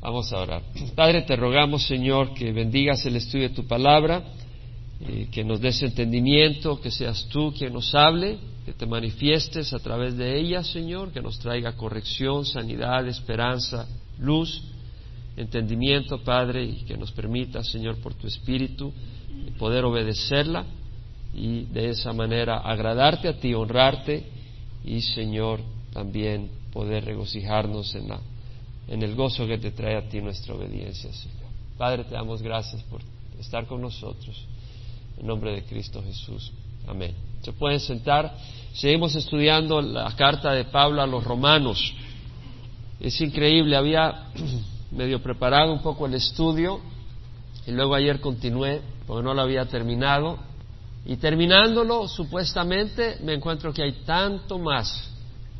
Vamos a orar. Padre, te rogamos, Señor, que bendigas el estudio de tu palabra, eh, que nos des entendimiento, que seas tú quien nos hable, que te manifiestes a través de ella, Señor, que nos traiga corrección, sanidad, esperanza, luz, entendimiento, Padre, y que nos permita, Señor, por tu Espíritu, poder obedecerla y de esa manera agradarte a ti, honrarte y, Señor, también poder regocijarnos en la en el gozo que te trae a ti nuestra obediencia. Padre, te damos gracias por estar con nosotros. En nombre de Cristo Jesús. Amén. Se pueden sentar. Seguimos estudiando la carta de Pablo a los romanos. Es increíble, había medio preparado un poco el estudio y luego ayer continué porque no lo había terminado. Y terminándolo, supuestamente, me encuentro que hay tanto más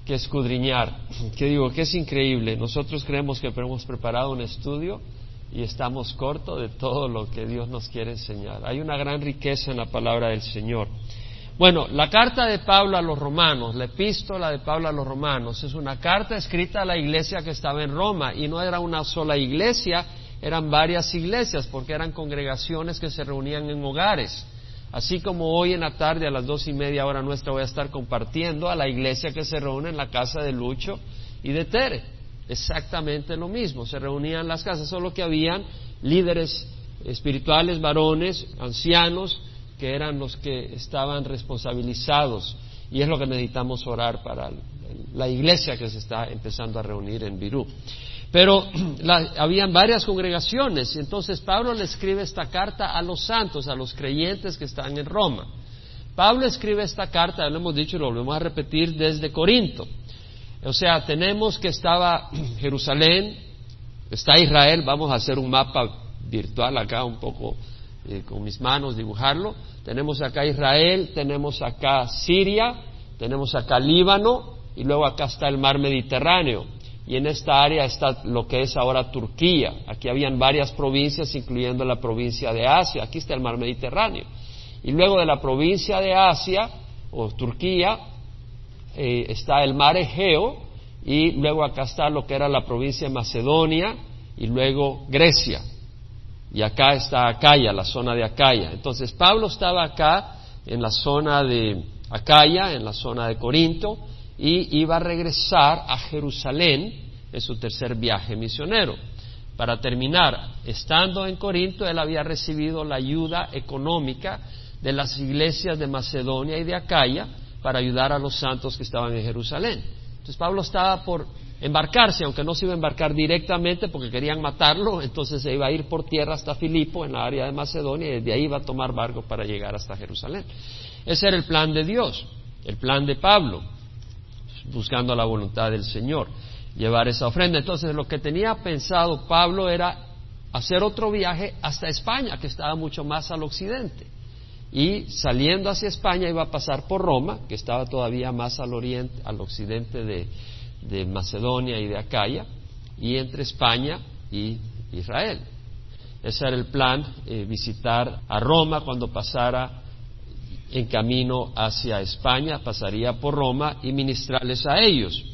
que escudriñar, que digo que es increíble. Nosotros creemos que hemos preparado un estudio y estamos cortos de todo lo que Dios nos quiere enseñar. Hay una gran riqueza en la palabra del Señor. Bueno, la carta de Pablo a los romanos, la epístola de Pablo a los romanos, es una carta escrita a la iglesia que estaba en Roma y no era una sola iglesia, eran varias iglesias porque eran congregaciones que se reunían en hogares. Así como hoy en la tarde a las dos y media hora nuestra voy a estar compartiendo a la iglesia que se reúne en la casa de Lucho y de Tere. Exactamente lo mismo, se reunían las casas, solo que habían líderes espirituales, varones, ancianos, que eran los que estaban responsabilizados. Y es lo que necesitamos orar para la iglesia que se está empezando a reunir en Virú. Pero habían varias congregaciones y entonces Pablo le escribe esta carta a los santos, a los creyentes que están en Roma. Pablo escribe esta carta, lo hemos dicho y lo volvemos a repetir, desde Corinto. O sea, tenemos que estaba Jerusalén, está Israel, vamos a hacer un mapa virtual acá un poco eh, con mis manos, dibujarlo. Tenemos acá Israel, tenemos acá Siria, tenemos acá Líbano y luego acá está el mar Mediterráneo y en esta área está lo que es ahora Turquía. Aquí habían varias provincias, incluyendo la provincia de Asia. Aquí está el mar Mediterráneo. Y luego de la provincia de Asia, o Turquía, eh, está el mar Egeo, y luego acá está lo que era la provincia de Macedonia, y luego Grecia. Y acá está Acaya, la zona de Acaya. Entonces Pablo estaba acá, en la zona de Acaya, en la zona de Corinto, y iba a regresar a Jerusalén en su tercer viaje misionero. Para terminar, estando en Corinto, él había recibido la ayuda económica de las iglesias de Macedonia y de Acaya para ayudar a los santos que estaban en Jerusalén. Entonces Pablo estaba por embarcarse, aunque no se iba a embarcar directamente porque querían matarlo, entonces se iba a ir por tierra hasta Filipo, en la área de Macedonia, y desde ahí iba a tomar barco para llegar hasta Jerusalén. Ese era el plan de Dios, el plan de Pablo buscando la voluntad del Señor, llevar esa ofrenda. Entonces lo que tenía pensado Pablo era hacer otro viaje hasta España, que estaba mucho más al occidente. Y saliendo hacia España iba a pasar por Roma, que estaba todavía más al oriente, al occidente de, Macedonia y de Acaya, y entre España y Israel. Ese era el plan, eh, visitar a Roma cuando pasara en camino hacia España, pasaría por Roma y ministrarles a ellos.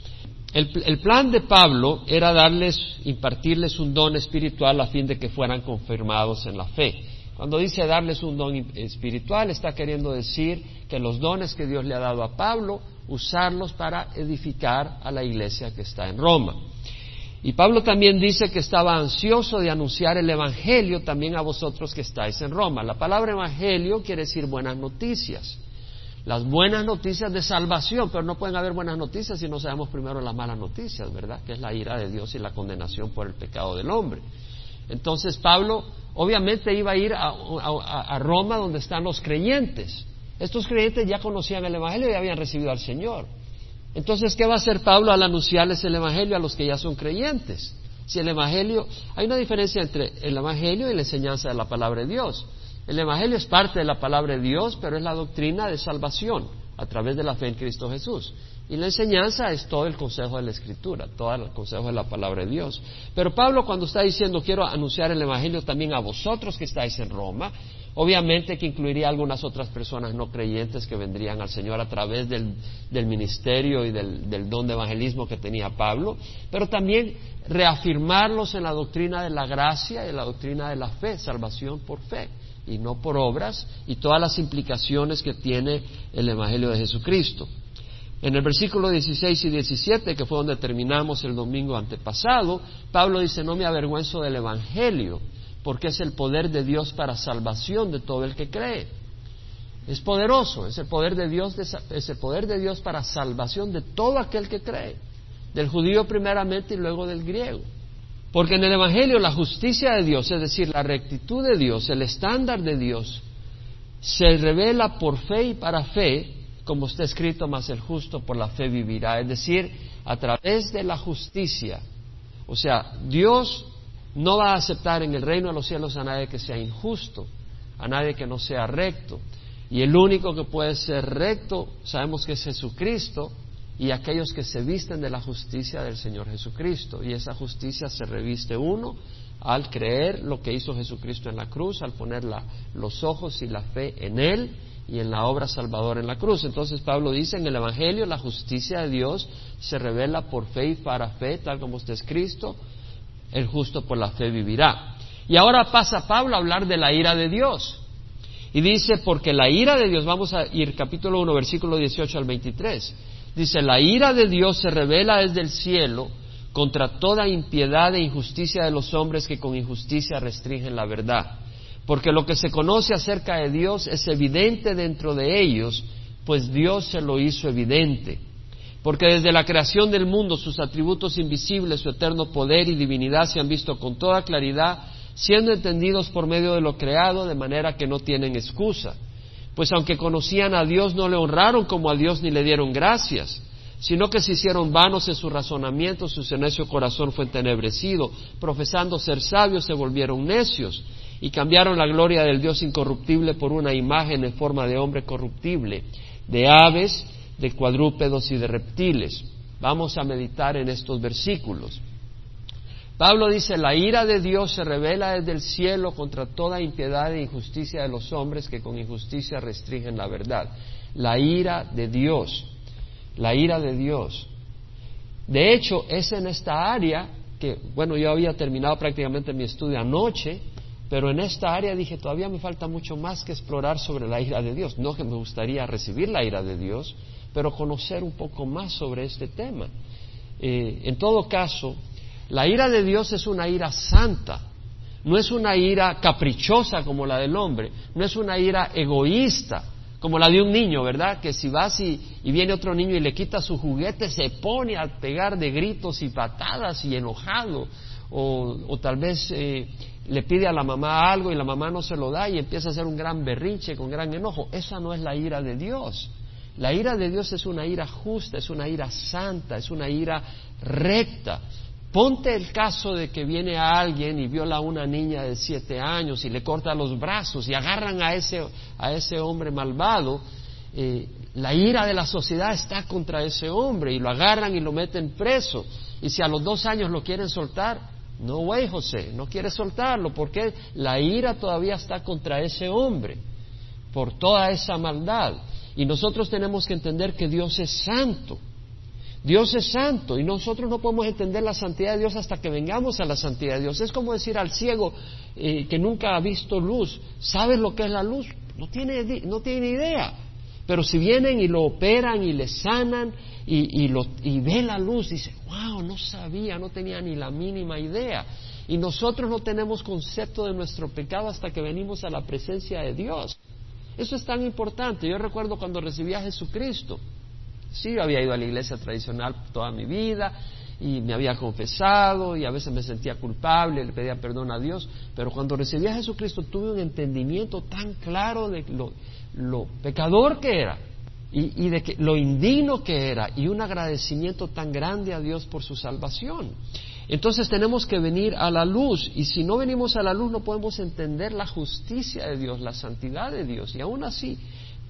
El, plan de Pablo era darles, impartirles un don espiritual a fin de que fueran confirmados en la fe. Cuando dice darles un don espiritual, está queriendo decir que los dones que Dios le ha dado a Pablo, usarlos para edificar a la iglesia que está en Roma. Y Pablo también dice que estaba ansioso de anunciar el Evangelio también a vosotros que estáis en Roma. La palabra Evangelio quiere decir buenas noticias. Las buenas noticias de salvación, pero no pueden haber buenas noticias si no sabemos primero las malas noticias, ¿verdad? Que es la ira de Dios y la condenación por el pecado del hombre. Entonces Pablo obviamente iba a ir a, a Roma donde están los creyentes. Estos creyentes ya conocían el Evangelio y habían recibido al Señor. Entonces, ¿qué va a hacer Pablo al anunciarles el Evangelio a los que ya son creyentes? Si el Evangelio, hay una diferencia entre el Evangelio y la enseñanza de la palabra de Dios. El Evangelio es parte de la palabra de Dios, pero es la doctrina de salvación a través de la fe en Cristo Jesús. Y la enseñanza es todo el consejo de la Escritura, todo el consejo de la palabra de Dios. Pero Pablo cuando está diciendo quiero anunciar el Evangelio también a vosotros que estáis en Roma, obviamente que incluiría algunas otras personas no creyentes que vendrían al Señor a través del, ministerio y del, del don de evangelismo que tenía Pablo, pero también reafirmarlos en la doctrina de la gracia y la doctrina de la fe, salvación por fe y no por obras, y todas las implicaciones que tiene el Evangelio de Jesucristo. En el versículo 16 y 17, que fue donde terminamos el domingo antepasado, Pablo dice, no me avergüenzo del Evangelio, porque es el poder de Dios para salvación de todo el que cree. Es poderoso, es el poder de Dios, es el poder de Dios para salvación de todo aquel que cree, del judío primeramente y luego del griego. Porque en el Evangelio la justicia de Dios, es decir, la rectitud de Dios, el estándar de Dios, se revela por fe y para fe, como está escrito, más el justo por la fe vivirá. Es decir, a través de la justicia. O sea, Dios no va a aceptar en el reino de los cielos a nadie que sea injusto, a nadie que no sea recto. Y el único que puede ser recto, sabemos que es Jesucristo, y aquellos que se visten de la justicia del Señor Jesucristo. Y esa justicia se reviste uno al creer lo que hizo Jesucristo en la cruz, al poner los ojos y la fe en Él y en la obra salvadora en la cruz. Entonces Pablo dice en el Evangelio la justicia de Dios se revela por fe y para fe, tal como usted es Cristo, el justo por la fe vivirá. Y ahora pasa Pablo a hablar de la ira de Dios. Y dice, porque la ira de Dios, vamos a ir capítulo 1, versículo 18 al 23. Dice, la ira de Dios se revela desde el cielo contra toda impiedad e injusticia de los hombres que con injusticia restringen la verdad. Porque lo que se conoce acerca de Dios es evidente dentro de ellos, pues Dios se lo hizo evidente. Porque desde la creación del mundo sus atributos invisibles, su eterno poder y divinidad se han visto con toda claridad, siendo entendidos por medio de lo creado, de manera que no tienen excusa. Pues aunque conocían a Dios no le honraron como a Dios ni le dieron gracias, sino que se hicieron vanos en su razonamiento, su necio corazón fue entenebrecido, profesando ser sabios se volvieron necios y cambiaron la gloria del Dios incorruptible por una imagen en forma de hombre corruptible, de aves, de cuadrúpedos y de reptiles. Vamos a meditar en estos versículos. Pablo dice, la ira de Dios se revela desde el cielo contra toda impiedad e injusticia de los hombres que con injusticia restringen la verdad. La ira de Dios, la ira de Dios. De hecho, es en esta área que, bueno, yo había terminado prácticamente mi estudio anoche, pero en esta área dije, todavía me falta mucho más que explorar sobre la ira de Dios. No que me gustaría recibir la ira de Dios, pero conocer un poco más sobre este tema. Eh, en todo caso, la ira de Dios es una ira santa, no es una ira caprichosa como la del hombre, no es una ira egoísta como la de un niño, ¿verdad? Que si vas y, viene otro niño y le quita su juguete, se pone a pegar de gritos y patadas y enojado, o, tal vez eh, le pide a la mamá algo y la mamá no se lo da y empieza a hacer un gran berrinche con gran enojo. Esa no es la ira de Dios. La ira de Dios es una ira justa, es una ira santa, es una ira recta. Ponte el caso de que viene a alguien y viola a una niña de siete años y le corta los brazos y agarran a ese, a ese hombre malvado. Eh, la ira de la sociedad está contra ese hombre y lo agarran y lo meten preso. Y si a los dos años lo quieren soltar, no, güey, José, no quiere soltarlo porque la ira todavía está contra ese hombre por toda esa maldad. Y nosotros tenemos que entender que Dios es santo. Dios es santo y nosotros no podemos entender la santidad de Dios hasta que vengamos a la santidad de Dios. Es como decir al ciego eh, que nunca ha visto luz, ¿sabes lo que es la luz? No tiene, no tiene idea. Pero si vienen y lo operan y le sanan y, lo, y ve la luz, dice, wow, no sabía, no tenía ni la mínima idea. Y nosotros no tenemos concepto de nuestro pecado hasta que venimos a la presencia de Dios. Eso es tan importante. Yo recuerdo cuando recibí a Jesucristo. Sí, yo había ido a la iglesia tradicional toda mi vida y me había confesado y a veces me sentía culpable, le pedía perdón a Dios, pero cuando recibí a Jesucristo tuve un entendimiento tan claro de lo, pecador que era y, y, de que, lo indigno que era y un agradecimiento tan grande a Dios por su salvación. Entonces tenemos que venir a la luz y si no venimos a la luz no podemos entender la justicia de Dios, la santidad de Dios y aún así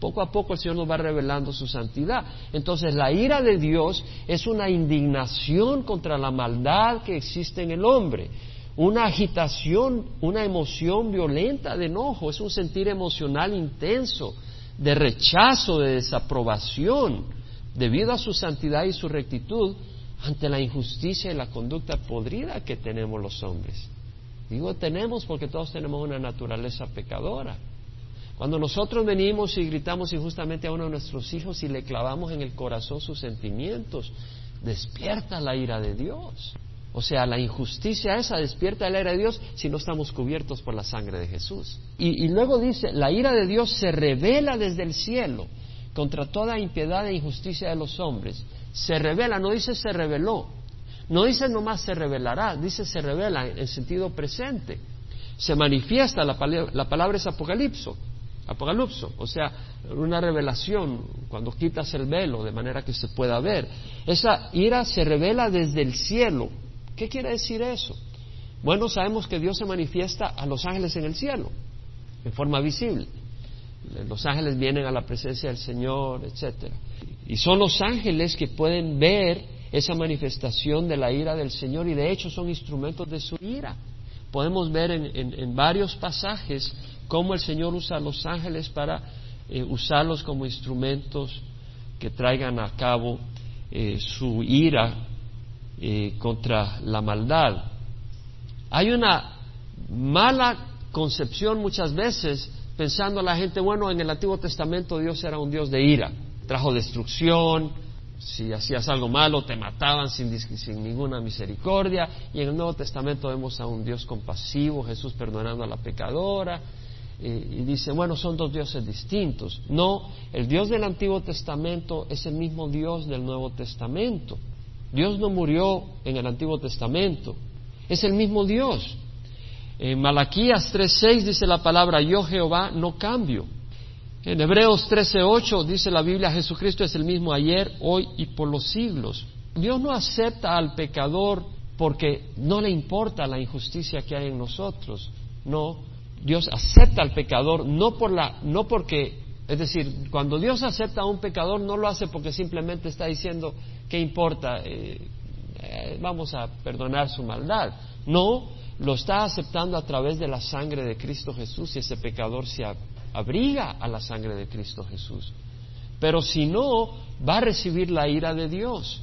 Poco a poco el Señor nos va revelando su santidad. Entonces la ira de Dios es una indignación contra la maldad que existe en el hombre, una agitación, una emoción violenta de enojo, es un sentir emocional intenso, de rechazo, de desaprobación, debido a su santidad y su rectitud ante la injusticia y la conducta podrida que tenemos los hombres. Digo tenemos porque todos tenemos una naturaleza pecadora. Cuando nosotros venimos y gritamos injustamente a uno de nuestros hijos y le clavamos en el corazón sus sentimientos, despierta la ira de Dios. O sea, la injusticia esa despierta la ira de Dios si no estamos cubiertos por la sangre de Jesús. Y, y, luego dice, la ira de Dios se revela desde el cielo contra toda impiedad e injusticia de los hombres. Se revela, no dice se reveló, no dice nomás se revelará, dice se revela en sentido presente. Se manifiesta, la, la palabra es apocalipso, apocalipso, o sea, una revelación cuando quitas el velo de manera que se pueda ver. Esa ira se revela desde el cielo. ¿Qué quiere decir eso? Bueno, sabemos que Dios se manifiesta a los ángeles en el cielo, en forma visible. Los ángeles vienen a la presencia del Señor, etcétera. Y son los ángeles que pueden ver esa manifestación de la ira del Señor y de hecho son instrumentos de su ira. Podemos ver en, varios pasajes cómo el Señor usa a los ángeles para eh, usarlos como instrumentos que traigan a cabo eh, su ira eh, contra la maldad. Hay una mala concepción muchas veces pensando la gente, bueno, en el Antiguo Testamento Dios era un Dios de ira, trajo destrucción, si hacías algo malo te mataban sin, ninguna misericordia. Y en el Nuevo Testamento vemos a un Dios compasivo, Jesús perdonando a la pecadora. Y, y dice, bueno, son dos dioses distintos. No, el Dios del Antiguo Testamento es el mismo Dios del Nuevo Testamento. Dios no murió en el Antiguo Testamento, es el mismo Dios. En Malaquías 3:6 dice la palabra, yo Jehová no cambio. En Hebreos 13:8 dice la Biblia, Jesucristo es el mismo ayer, hoy y por los siglos. Dios no acepta al pecador porque no le importa la injusticia que hay en nosotros. No, Dios acepta al pecador no por la no porque es decir, cuando Dios acepta a un pecador no lo hace porque simplemente está diciendo, ¿qué importa? Eh, eh, vamos a perdonar su maldad. No, lo está aceptando a través de la sangre de Cristo Jesús y ese pecador se, abriga a la sangre de Cristo Jesús. Pero si no, va a recibir la ira de Dios.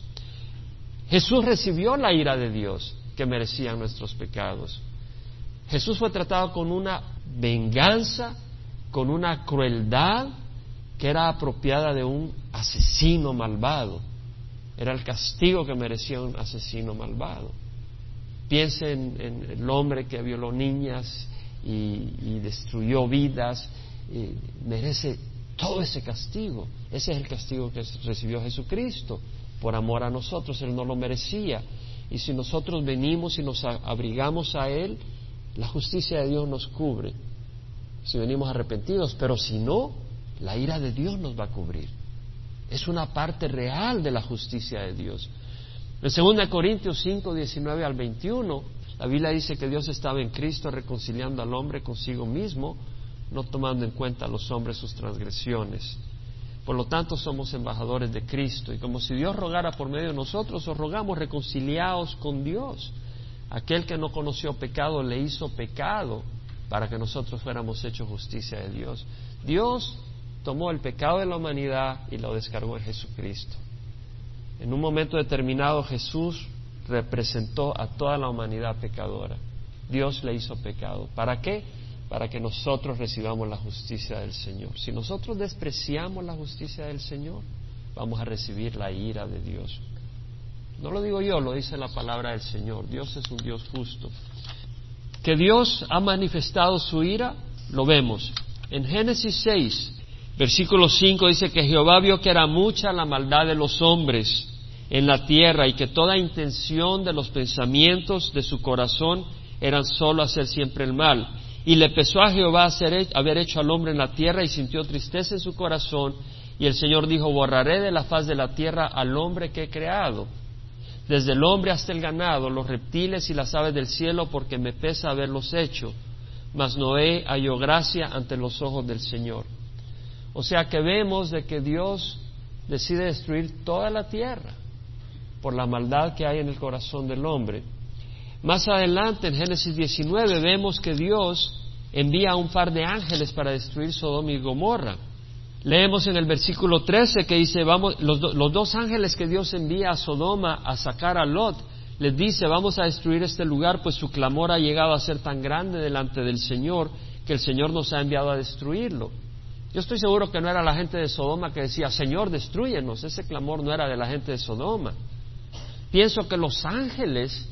Jesús recibió la ira de Dios que merecían nuestros pecados. Jesús fue tratado con una venganza, con una crueldad que era apropiada de un asesino malvado. Era el castigo que merecía un asesino malvado. Piensen en, el hombre que violó niñas y destruyó vidas merece todo ese castigo. Ese es el castigo que recibió Jesucristo por amor a nosotros. Él no lo merecía. Y si nosotros venimos y nos abrigamos a Él, la justicia de Dios nos cubre. Si venimos arrepentidos, pero si no, la ira de Dios nos va a cubrir. Es una parte real de la justicia de Dios. En 2 Corintios 5, 19 al 21, la Biblia dice que Dios estaba en Cristo reconciliando al hombre consigo mismo no tomando en cuenta a los hombres sus transgresiones. Por lo tanto, somos embajadores de Cristo y como si Dios rogara por medio de nosotros, os rogamos reconciliados con Dios. Aquel que no conoció pecado le hizo pecado para que nosotros fuéramos hechos justicia de Dios. Dios tomó el pecado de la humanidad y lo descargó en Jesucristo. En un momento determinado Jesús representó a toda la humanidad pecadora. Dios le hizo pecado. ¿Para qué? para que nosotros recibamos la justicia del Señor. Si nosotros despreciamos la justicia del Señor, vamos a recibir la ira de Dios. No lo digo yo, lo dice la palabra del Señor. Dios es un Dios justo. Que Dios ha manifestado su ira, lo vemos. En Génesis 6, versículo 5 dice que Jehová vio que era mucha la maldad de los hombres en la tierra y que toda intención de los pensamientos de su corazón eran solo hacer siempre el mal. Y le pesó a Jehová haber hecho al hombre en la tierra y sintió tristeza en su corazón. Y el Señor dijo, borraré de la faz de la tierra al hombre que he creado, desde el hombre hasta el ganado, los reptiles y las aves del cielo, porque me pesa haberlos hecho. Mas Noé halló gracia ante los ojos del Señor. O sea que vemos de que Dios decide destruir toda la tierra por la maldad que hay en el corazón del hombre. Más adelante, en Génesis 19, vemos que Dios envía a un par de ángeles para destruir Sodoma y Gomorra. Leemos en el versículo 13 que dice, vamos, los, los, dos ángeles que Dios envía a Sodoma a sacar a Lot, les dice, vamos a destruir este lugar, pues su clamor ha llegado a ser tan grande delante del Señor que el Señor nos ha enviado a destruirlo. Yo estoy seguro que no era la gente de Sodoma que decía, Señor, destruyenos. Ese clamor no era de la gente de Sodoma. Pienso que los ángeles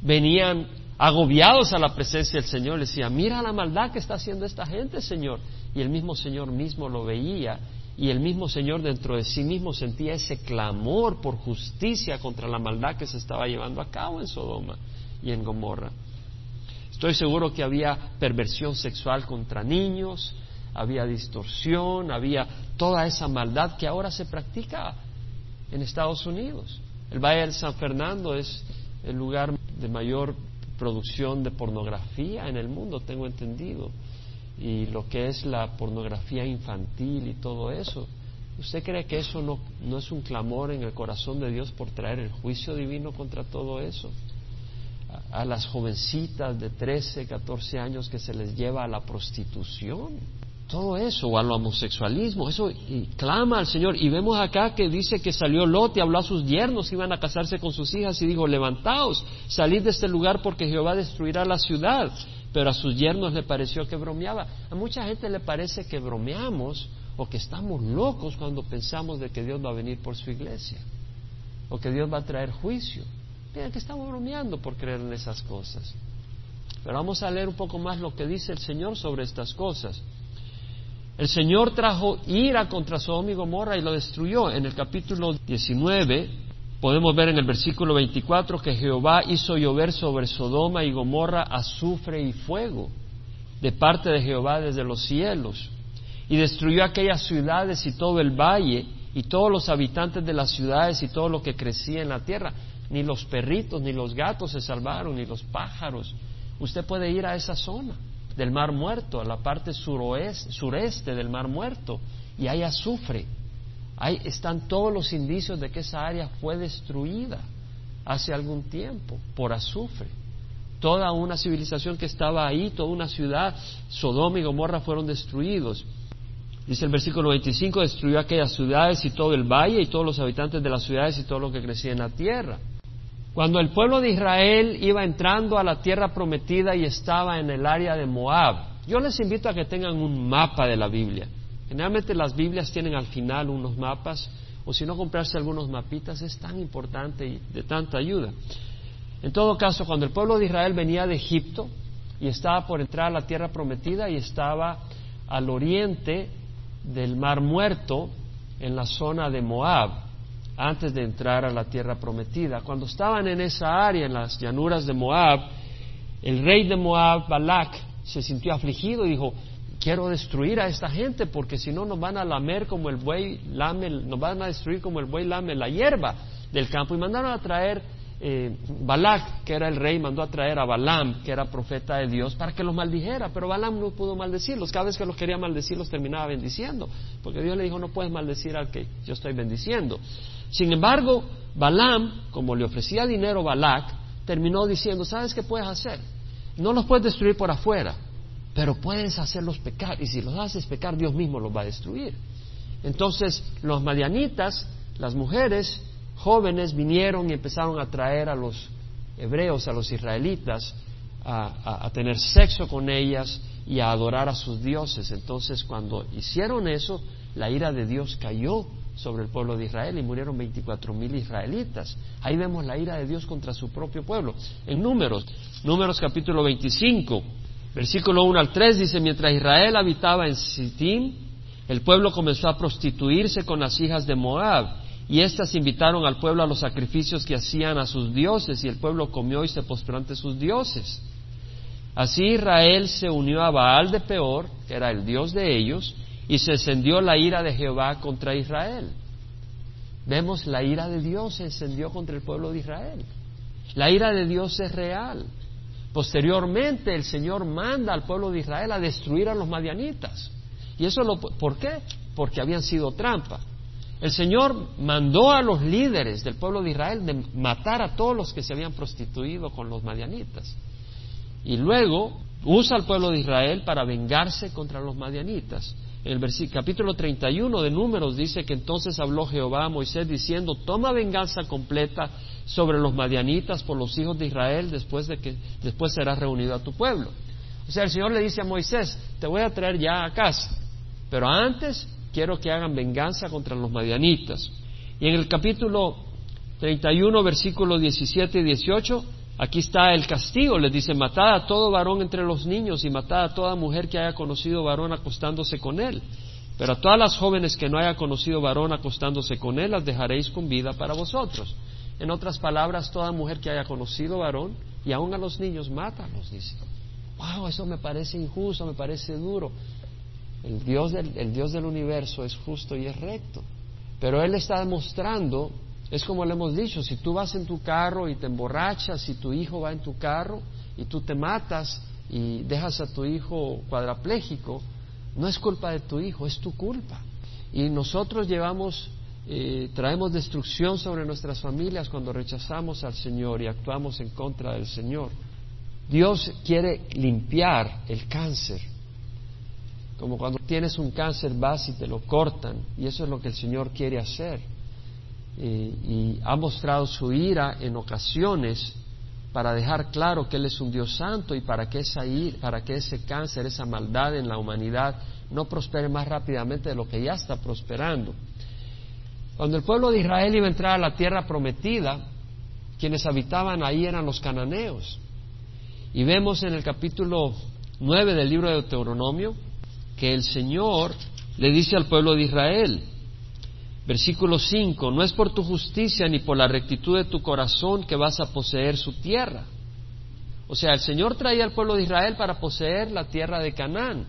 venían agobiados a la presencia del Señor, le decía, mira la maldad que está haciendo esta gente, Señor. Y el mismo Señor mismo lo veía y el mismo Señor dentro de sí mismo sentía ese clamor por justicia contra la maldad que se estaba llevando a cabo en Sodoma y en Gomorra. Estoy seguro que había perversión sexual contra niños, había distorsión, había toda esa maldad que ahora se practica en Estados Unidos. El Valle de San Fernando es el lugar de mayor producción de pornografía en el mundo, tengo entendido. Y lo que es la pornografía infantil y todo eso. ¿Usted cree que eso no, no es un clamor en el corazón de Dios por traer el juicio divino contra todo eso? A, a las jovencitas de 13, 14 años que se les lleva a la prostitución todo eso, o al homosexualismo, eso y clama al Señor. Y vemos acá que dice que salió Lot y habló a sus yernos iban a casarse con sus hijas y dijo, levantaos, salid de este lugar porque Jehová destruirá la ciudad. Pero a sus yernos le pareció que bromeaba. A mucha gente le parece que bromeamos o que estamos locos cuando pensamos de que Dios va a venir por su iglesia o que Dios va a traer juicio. Miren que estamos bromeando por creer en esas cosas. Pero vamos a leer un poco más lo que dice el Señor sobre estas cosas. El Señor trajo ira contra Sodoma y Gomorra y lo destruyó. En el capítulo 19 podemos ver en el versículo 24 que Jehová hizo llover sobre Sodoma y Gomorra azufre y fuego de parte de Jehová desde los cielos y destruyó aquellas ciudades y todo el valle y todos los habitantes de las ciudades y todo lo que crecía en la tierra. Ni los perritos ni los gatos se salvaron, ni los pájaros. Usted puede ir a esa zona del Mar Muerto, a la parte suroeste, sureste del Mar Muerto, y hay azufre. Ahí están todos los indicios de que esa área fue destruida hace algún tiempo por azufre. Toda una civilización que estaba ahí, toda una ciudad, Sodoma y Gomorra fueron destruidos. Dice el versículo 25, destruyó aquellas ciudades y todo el valle y todos los habitantes de las ciudades y todo lo que crecía en la tierra. Cuando el pueblo de Israel iba entrando a la tierra prometida y estaba en el área de Moab, yo les invito a que tengan un mapa de la Biblia. Generalmente las Biblias tienen al final unos mapas, o si no comprarse algunos mapitas, es tan importante y de tanta ayuda. En todo caso, cuando el pueblo de Israel venía de Egipto y estaba por entrar a la tierra prometida y estaba al oriente del Mar Muerto, en la zona de Moab, antes de entrar a la tierra prometida. Cuando estaban en esa área, en las llanuras de Moab, el rey de Moab, Balak, se sintió afligido y dijo, quiero destruir a esta gente porque si no nos van a lamer como el buey lame, nos van a destruir como el buey lame la hierba del campo. Y mandaron a traer eh, Balak, que era el rey, mandó a traer a Balaam, que era profeta de Dios, para que los maldijera, pero Balaam no pudo maldecirlos. Cada vez que los quería maldecir, los terminaba bendiciendo, porque Dios le dijo, no puedes maldecir al que yo estoy bendiciendo. Sin embargo, Balaam, como le ofrecía dinero Balak, terminó diciendo, ¿sabes qué puedes hacer? No los puedes destruir por afuera, pero puedes hacerlos pecar, y si los haces pecar, Dios mismo los va a destruir. Entonces, los madianitas, las mujeres jóvenes, vinieron y empezaron a traer a los hebreos, a los israelitas, a, tener sexo con ellas y a adorar a sus dioses. Entonces, cuando hicieron eso, la ira de Dios cayó sobre el pueblo de Israel y murieron 24 mil israelitas. Ahí vemos la ira de Dios contra su propio pueblo. En números, números capítulo 25, versículo 1 al 3 dice, mientras Israel habitaba en Sittim, el pueblo comenzó a prostituirse con las hijas de Moab y éstas invitaron al pueblo a los sacrificios que hacían a sus dioses y el pueblo comió y se postró ante sus dioses. Así Israel se unió a Baal de Peor, que era el dios de ellos, y se encendió la ira de Jehová contra Israel. Vemos la ira de Dios se encendió contra el pueblo de Israel. La ira de Dios es real. Posteriormente el Señor manda al pueblo de Israel a destruir a los madianitas. ¿Y eso lo, por qué? porque habían sido trampa. El Señor mandó a los líderes del pueblo de Israel de matar a todos los que se habían prostituido con los madianitas. Y luego usa al pueblo de Israel para vengarse contra los madianitas. En el versículo, capítulo 31 de Números dice que entonces habló Jehová a Moisés diciendo, toma venganza completa sobre los madianitas por los hijos de Israel después de que después serás reunido a tu pueblo. O sea, el Señor le dice a Moisés, te voy a traer ya a casa, pero antes quiero que hagan venganza contra los madianitas. Y en el capítulo 31, versículos 17 y 18, aquí está el castigo. Les dice, matad a todo varón entre los niños y matad a toda mujer que haya conocido varón acostándose con él. Pero a todas las jóvenes que no haya conocido varón acostándose con él, las dejaréis con vida para vosotros. En otras palabras, toda mujer que haya conocido varón, y aún a los niños, mátalos, dice. Wow, eso me parece injusto, me parece duro. El Dios, del, el Dios del universo es justo y es recto. Pero Él está demostrando, es como le hemos dicho, si tú vas en tu carro y te emborrachas, si tu hijo va en tu carro y tú te matas y dejas a tu hijo cuadrapléjico, no es culpa de tu hijo, es tu culpa. Y nosotros llevamos, eh, traemos destrucción sobre nuestras familias cuando rechazamos al Señor y actuamos en contra del Señor. Dios quiere limpiar el cáncer como cuando tienes un cáncer vas y te lo cortan, y eso es lo que el Señor quiere hacer. y ha mostrado su ira en ocasiones para dejar claro que Él es un Dios santo y para que, esa para que ese cáncer, esa maldad en la humanidad no prospere más rápidamente de lo que ya está prosperando. Cuando el pueblo de Israel iba a entrar a la tierra prometida, quienes habitaban ahí eran los cananeos. Y vemos en el capítulo 9 del libro de Deuteronomio que el Señor le dice al pueblo de Israel, versículo 5, no es por tu justicia ni por la rectitud de tu corazón que vas a poseer su tierra. O sea, el Señor traía al pueblo de Israel para poseer la tierra de Canaán.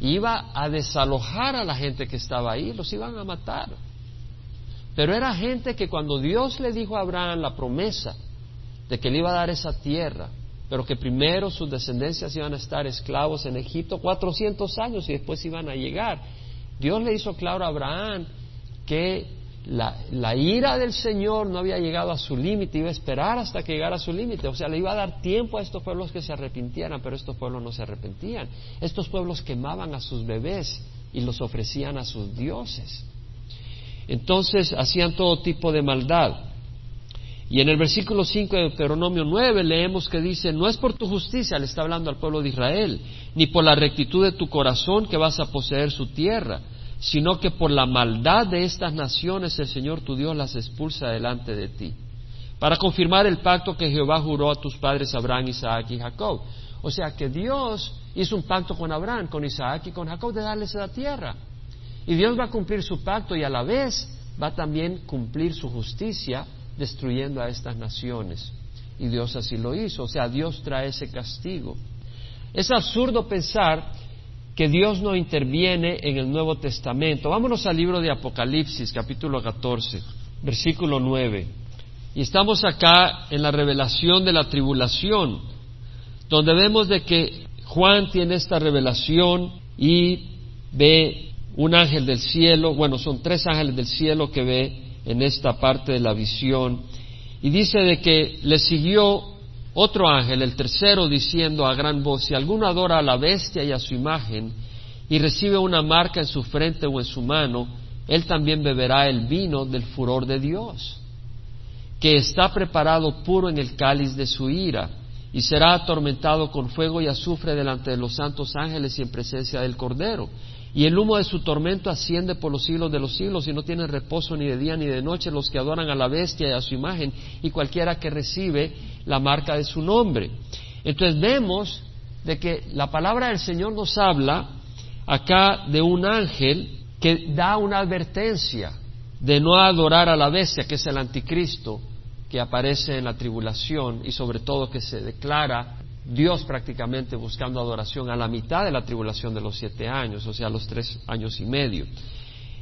Iba a desalojar a la gente que estaba ahí, los iban a matar. Pero era gente que cuando Dios le dijo a Abraham la promesa de que le iba a dar esa tierra, pero que primero sus descendencias iban a estar esclavos en Egipto 400 años y después iban a llegar. Dios le hizo claro a Abraham que la, ira del Señor no había llegado a su límite, iba a esperar hasta que llegara a su límite, o sea, le iba a dar tiempo a estos pueblos que se arrepintieran, pero estos pueblos no se arrepentían. Estos pueblos quemaban a sus bebés y los ofrecían a sus dioses. Entonces hacían todo tipo de maldad. Y en el versículo 5 de Deuteronomio 9 leemos que dice, no es por tu justicia, le está hablando al pueblo de Israel, ni por la rectitud de tu corazón que vas a poseer su tierra, sino que por la maldad de estas naciones el Señor tu Dios las expulsa delante de ti, para confirmar el pacto que Jehová juró a tus padres Abraham, Isaac y Jacob. O sea que Dios hizo un pacto con Abraham, con Isaac y con Jacob de darles la tierra. Y Dios va a cumplir su pacto y a la vez va también cumplir su justicia destruyendo a estas naciones. Y Dios así lo hizo, o sea, Dios trae ese castigo. Es absurdo pensar que Dios no interviene en el Nuevo Testamento. Vámonos al libro de Apocalipsis, capítulo 14, versículo 9. Y estamos acá en la revelación de la tribulación, donde vemos de que Juan tiene esta revelación y ve un ángel del cielo, bueno, son tres ángeles del cielo que ve en esta parte de la visión. Y dice de que le siguió otro ángel, el tercero, diciendo a gran voz, si alguno adora a la bestia y a su imagen, y recibe una marca en su frente o en su mano, él también beberá el vino del furor de Dios, que está preparado puro en el cáliz de su ira, y será atormentado con fuego y azufre delante de los santos ángeles y en presencia del Cordero y el humo de su tormento asciende por los siglos de los siglos y no tienen reposo ni de día ni de noche los que adoran a la bestia y a su imagen y cualquiera que recibe la marca de su nombre. Entonces vemos de que la palabra del Señor nos habla acá de un ángel que da una advertencia de no adorar a la bestia, que es el anticristo, que aparece en la tribulación y sobre todo que se declara Dios prácticamente buscando adoración a la mitad de la tribulación de los siete años, o sea, los tres años y medio.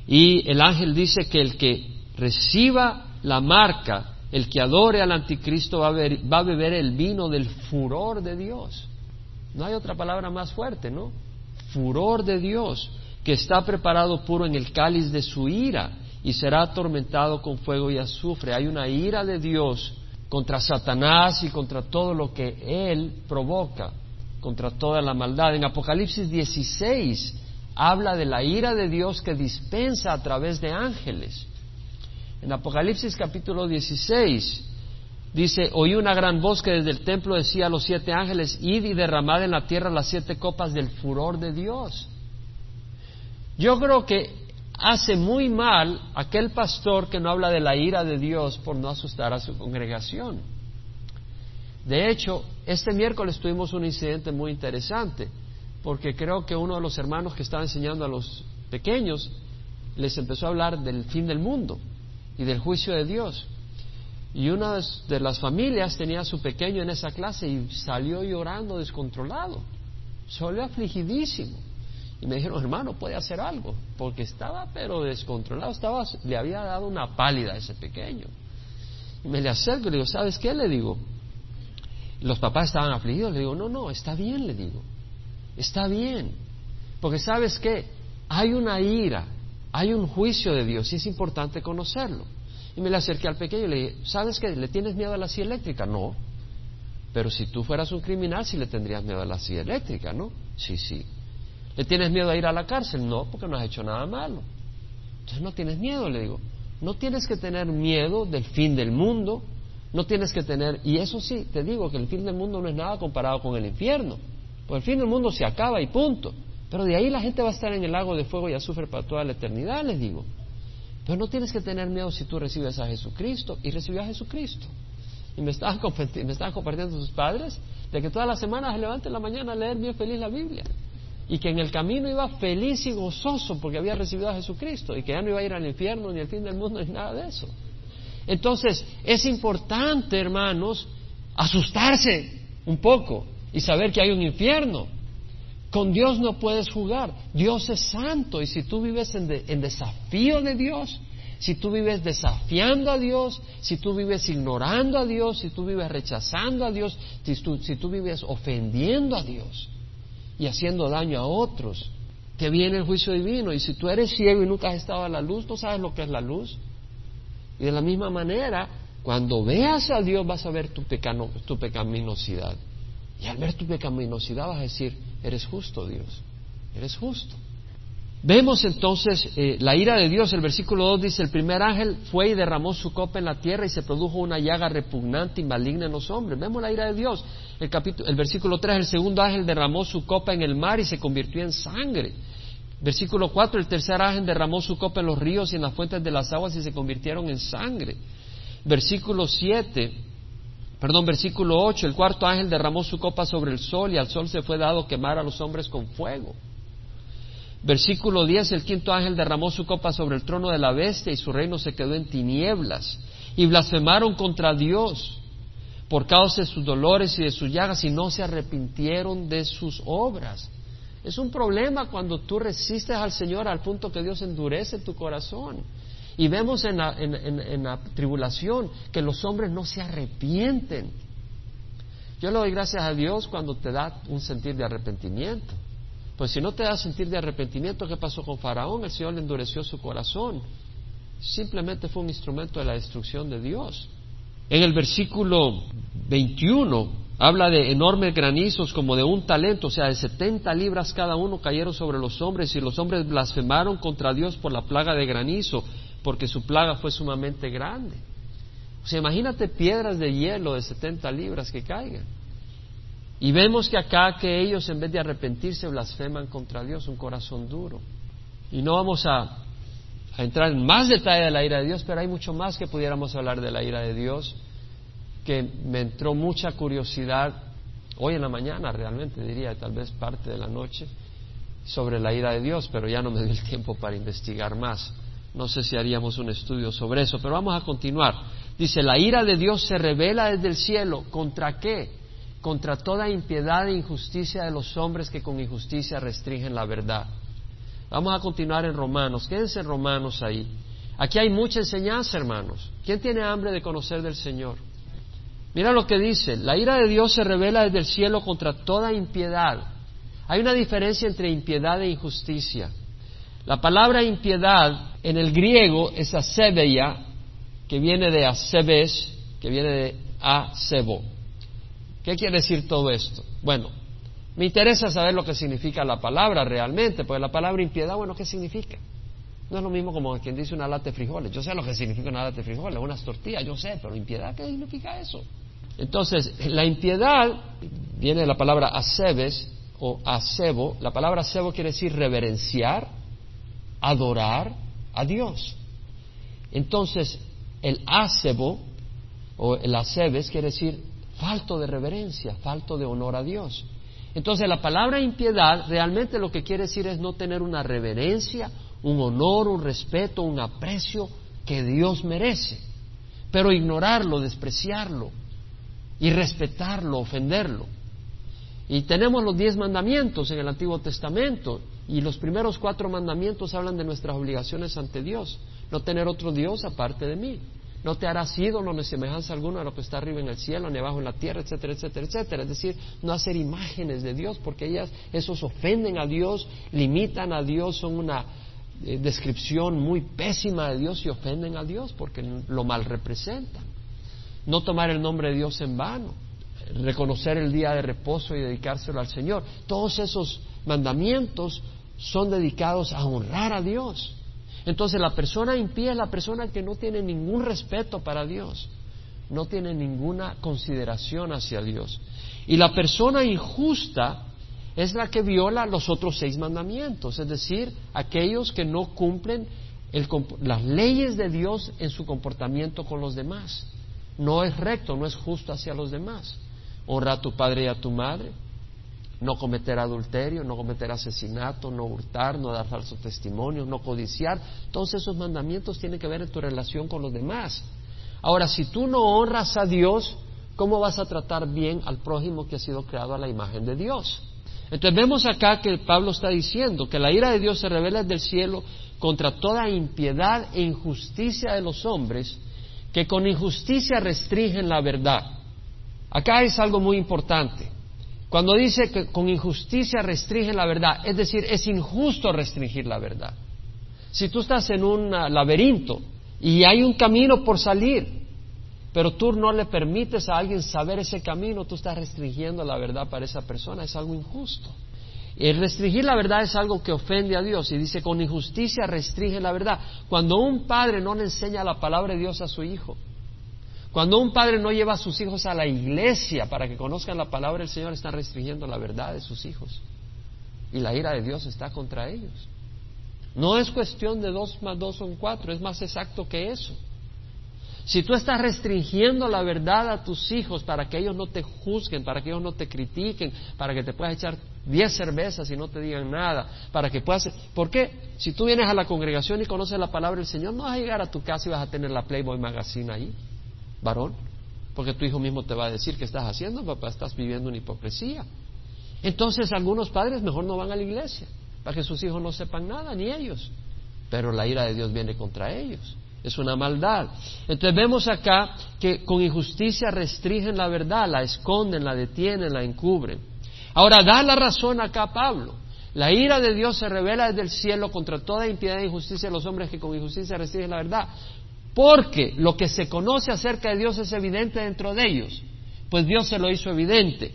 Y el ángel dice que el que reciba la marca, el que adore al anticristo va a, va a beber el vino del furor de Dios. No hay otra palabra más fuerte, ¿no? Furor de Dios que está preparado puro en el cáliz de su ira y será atormentado con fuego y azufre. Hay una ira de Dios contra Satanás y contra todo lo que él provoca, contra toda la maldad. En Apocalipsis 16 habla de la ira de Dios que dispensa a través de ángeles. En Apocalipsis capítulo 16 dice, oí una gran voz que desde el templo decía a los siete ángeles, id y derramad en la tierra las siete copas del furor de Dios. Yo creo que hace muy mal aquel pastor que no habla de la ira de Dios por no asustar a su congregación. De hecho, este miércoles tuvimos un incidente muy interesante, porque creo que uno de los hermanos que estaba enseñando a los pequeños les empezó a hablar del fin del mundo y del juicio de Dios. Y una de las familias tenía a su pequeño en esa clase y salió llorando descontrolado, salió afligidísimo. Y me dijeron, hermano, puede hacer algo, porque estaba pero descontrolado, estaba, le había dado una pálida a ese pequeño. Y me le acerco y le digo, ¿sabes qué? Le digo, los papás estaban afligidos, le digo, no, no, está bien, le digo, está bien, porque sabes qué, hay una ira, hay un juicio de Dios y es importante conocerlo. Y me le acerqué al pequeño y le dije, ¿sabes qué? ¿Le tienes miedo a la silla eléctrica? No. Pero si tú fueras un criminal, sí le tendrías miedo a la silla eléctrica, ¿no? Sí, sí. ¿Le tienes miedo a ir a la cárcel? No, porque no has hecho nada malo. Entonces no tienes miedo, le digo. No tienes que tener miedo del fin del mundo. No tienes que tener, y eso sí, te digo que el fin del mundo no es nada comparado con el infierno. Pues el fin del mundo se acaba y punto. Pero de ahí la gente va a estar en el lago de fuego y azufre para toda la eternidad, les digo. Pero no tienes que tener miedo si tú recibes a Jesucristo y recibió a Jesucristo. Y me estaban, me estaban compartiendo sus padres de que todas las semanas se levante en la mañana a leer bien feliz la Biblia y que en el camino iba feliz y gozoso porque había recibido a Jesucristo y que ya no iba a ir al infierno ni al fin del mundo ni nada de eso. Entonces, es importante, hermanos, asustarse un poco y saber que hay un infierno. Con Dios no puedes jugar. Dios es santo y si tú vives en, desafío de Dios, si tú vives desafiando a Dios, si tú vives ignorando a Dios, si tú vives rechazando a Dios, si tú vives ofendiendo a Dios, y haciendo daño a otros, que viene el juicio divino. Y si tú eres ciego y nunca has estado a la luz, no sabes lo que es la luz. Y de la misma manera, cuando veas a Dios vas a ver tu, tu pecaminosidad. Y al ver tu pecaminosidad vas a decir, eres justo Dios, eres justo. Vemos entonces eh, la ira de Dios. El versículo 2 dice, el primer ángel fue y derramó su copa en la tierra y se produjo una llaga repugnante y maligna en los hombres. Vemos la ira de Dios. El, capítulo, el versículo 3, el segundo ángel derramó su copa en el mar y se convirtió en sangre. Versículo 4, el tercer ángel derramó su copa en los ríos y en las fuentes de las aguas y se convirtieron en sangre. Versículo 7, perdón, versículo 8, el cuarto ángel derramó su copa sobre el sol y al sol se fue dado quemar a los hombres con fuego. Versículo 10, el quinto ángel derramó su copa sobre el trono de la bestia y su reino se quedó en tinieblas. Y blasfemaron contra Dios por causa de sus dolores y de sus llagas y no se arrepintieron de sus obras. Es un problema cuando tú resistes al Señor al punto que Dios endurece tu corazón. Y vemos en la, en la tribulación que los hombres no se arrepienten. Yo le doy gracias a Dios cuando te da un sentir de arrepentimiento. Pues si no te da sentir de arrepentimiento, ¿qué pasó con Faraón? El Señor le endureció su corazón. Simplemente fue un instrumento de la destrucción de Dios. En el versículo 21 habla de enormes granizos como de un talento, o sea, de 70 libras cada uno cayeron sobre los hombres y los hombres blasfemaron contra Dios por la plaga de granizo, porque su plaga fue sumamente grande. O sea, imagínate piedras de hielo de 70 libras que caigan. Y vemos que acá que ellos en vez de arrepentirse blasfeman contra Dios, un corazón duro. Y no vamos a, entrar en más detalle de la ira de Dios, pero hay mucho más que pudiéramos hablar de la ira de Dios, que me entró mucha curiosidad hoy en la mañana, realmente diría, tal vez parte de la noche, sobre la ira de Dios, pero ya no me dio el tiempo para investigar más. No sé si haríamos un estudio sobre eso, pero vamos a continuar. Dice, la ira de Dios se revela desde el cielo. ¿Contra qué? Contra toda impiedad e injusticia de los hombres que con injusticia restringen la verdad. Vamos a continuar en Romanos. Quédense en Romanos ahí. Aquí hay mucha enseñanza, hermanos. ¿Quién tiene hambre de conocer del Señor? Mira lo que dice. La ira de Dios se revela desde el cielo contra toda impiedad. Hay una diferencia entre impiedad e injusticia. La palabra impiedad en el griego es asebeia, que viene de asebes, que viene de asebo. ¿Qué quiere decir todo esto? Bueno, me interesa saber lo que significa la palabra realmente, porque la palabra impiedad, bueno, ¿qué significa? No es lo mismo como quien dice una lata de frijoles. Yo sé lo que significa una lata de frijoles, unas tortillas, yo sé, pero impiedad, ¿qué significa eso? Entonces, la impiedad viene de la palabra asebes o asebo. La palabra asebo quiere decir reverenciar, adorar a Dios. Entonces, el asebo o el asebes quiere decir falto de reverencia, falto de honor a Dios. Entonces, la palabra impiedad realmente lo que quiere decir es no tener una reverencia, un honor, un respeto, un aprecio que Dios merece, pero ignorarlo, despreciarlo, y respetarlo, ofenderlo. Y tenemos los diez mandamientos en el Antiguo Testamento y los primeros cuatro mandamientos hablan de nuestras obligaciones ante Dios. No tener otro Dios aparte de mí. No te harás ídolo ni semejanza alguna a lo que está arriba en el cielo, ni abajo en la tierra, etcétera, etcétera, etcétera. Es decir, no hacer imágenes de Dios, porque ellas, esos ofenden a Dios, limitan a Dios, son una eh, descripción muy pésima de Dios y ofenden a Dios porque lo mal representan no tomar el nombre de Dios en vano, reconocer el día de reposo y dedicárselo al Señor. Todos esos mandamientos son dedicados a honrar a Dios. Entonces la persona impía es la persona que no tiene ningún respeto para Dios, no tiene ninguna consideración hacia Dios. Y la persona injusta es la que viola los otros seis mandamientos, es decir, aquellos que no cumplen las leyes de Dios en su comportamiento con los demás no es recto, no es justo hacia los demás. Honra a tu padre y a tu madre, no cometer adulterio, no cometer asesinato, no hurtar, no dar falso testimonio, no codiciar. Todos esos mandamientos tienen que ver en tu relación con los demás. Ahora, si tú no honras a Dios, ¿cómo vas a tratar bien al prójimo que ha sido creado a la imagen de Dios? Entonces vemos acá que Pablo está diciendo que la ira de Dios se revela del cielo contra toda impiedad e injusticia de los hombres que con injusticia restringen la verdad. Acá es algo muy importante. Cuando dice que con injusticia restringen la verdad, es decir, es injusto restringir la verdad. Si tú estás en un laberinto y hay un camino por salir, pero tú no le permites a alguien saber ese camino, tú estás restringiendo la verdad para esa persona, es algo injusto. El restringir la verdad es algo que ofende a Dios y dice con injusticia restringe la verdad. Cuando un padre no le enseña la palabra de Dios a su hijo, cuando un padre no lleva a sus hijos a la iglesia para que conozcan la palabra del Señor, está restringiendo la verdad de sus hijos. Y la ira de Dios está contra ellos. No es cuestión de dos más dos son cuatro, es más exacto que eso. Si tú estás restringiendo la verdad a tus hijos para que ellos no te juzguen, para que ellos no te critiquen, para que te puedas echar diez cervezas y no te digan nada, para que puedas... ¿Por qué? Si tú vienes a la congregación y conoces la palabra del Señor, no vas a llegar a tu casa y vas a tener la Playboy Magazine ahí, varón, porque tu hijo mismo te va a decir que estás haciendo, papá, estás viviendo una hipocresía. Entonces algunos padres mejor no van a la iglesia, para que sus hijos no sepan nada, ni ellos. Pero la ira de Dios viene contra ellos es una maldad. Entonces vemos acá que con injusticia restringen la verdad, la esconden, la detienen, la encubren. Ahora da la razón acá Pablo. La ira de Dios se revela desde el cielo contra toda impiedad e injusticia de los hombres que con injusticia restringen la verdad. Porque lo que se conoce acerca de Dios es evidente dentro de ellos, pues Dios se lo hizo evidente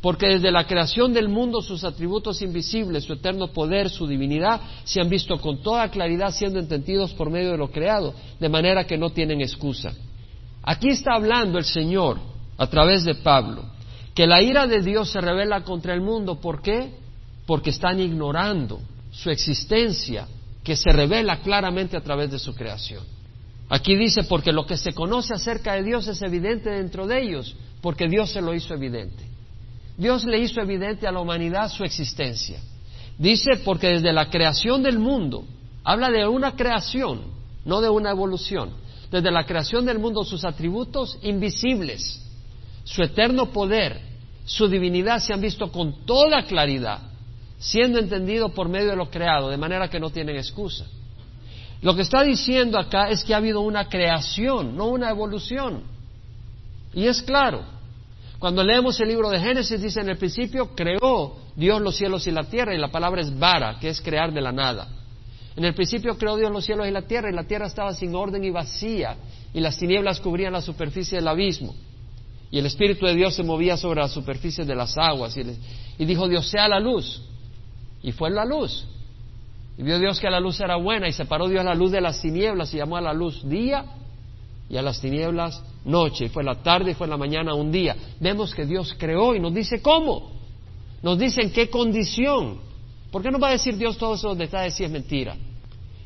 porque desde la creación del mundo sus atributos invisibles, su eterno poder, su divinidad, se han visto con toda claridad siendo entendidos por medio de lo creado, de manera que no tienen excusa. Aquí está hablando el Señor, a través de Pablo, que la ira de Dios se revela contra el mundo. ¿Por qué? Porque están ignorando su existencia, que se revela claramente a través de su creación. Aquí dice, porque lo que se conoce acerca de Dios es evidente dentro de ellos, porque Dios se lo hizo evidente. Dios le hizo evidente a la humanidad su existencia. Dice, porque desde la creación del mundo, habla de una creación, no de una evolución. Desde la creación del mundo sus atributos invisibles, su eterno poder, su divinidad se han visto con toda claridad, siendo entendido por medio de lo creado, de manera que no tienen excusa. Lo que está diciendo acá es que ha habido una creación, no una evolución. Y es claro, cuando leemos el libro de Génesis, dice en el principio creó Dios los cielos y la tierra, y la palabra es vara, que es crear de la nada. En el principio creó Dios los cielos y la tierra, y la tierra estaba sin orden y vacía, y las tinieblas cubrían la superficie del abismo. Y el Espíritu de Dios se movía sobre la superficie de las aguas. Y, dijo Dios, sea la luz. Y fue la luz. Y vio Dios que la luz era buena, y separó Dios la luz de las tinieblas, y llamó a la luz día, y a las tinieblas noche. Y fue la tarde y fue la mañana un día. Vemos que Dios creó y nos dice cómo. Nos dice en qué condición. ¿Por qué no va a decir Dios todos esos detalles si es mentira?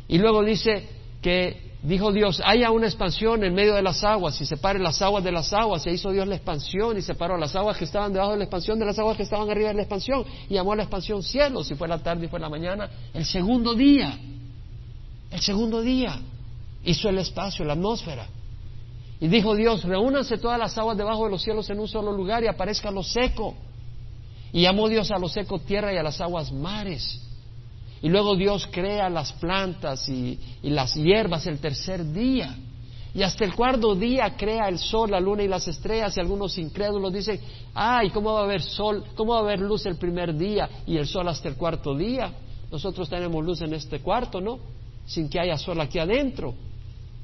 Y luego dice que dijo Dios, haya una expansión en medio de las aguas y separe las aguas de las aguas. Y hizo Dios la expansión y separó las aguas que estaban debajo de la expansión de las aguas que estaban arriba de la expansión. Y llamó a la expansión cielos. Y fue la tarde y fue la mañana. El segundo día. El segundo día. Hizo el espacio, la atmósfera. Y dijo Dios, reúnanse todas las aguas debajo de los cielos en un solo lugar y aparezca lo seco. Y llamó Dios a lo seco tierra y a las aguas mares. Y luego Dios crea las plantas y, las hierbas el tercer día. Y hasta el cuarto día crea el sol, la luna y las estrellas. Y algunos incrédulos dicen, ay, ¿cómo va a haber sol? ¿Cómo va a haber luz el primer día y el sol hasta el cuarto día? Nosotros tenemos luz en este cuarto, ¿no? Sin que haya sol aquí adentro.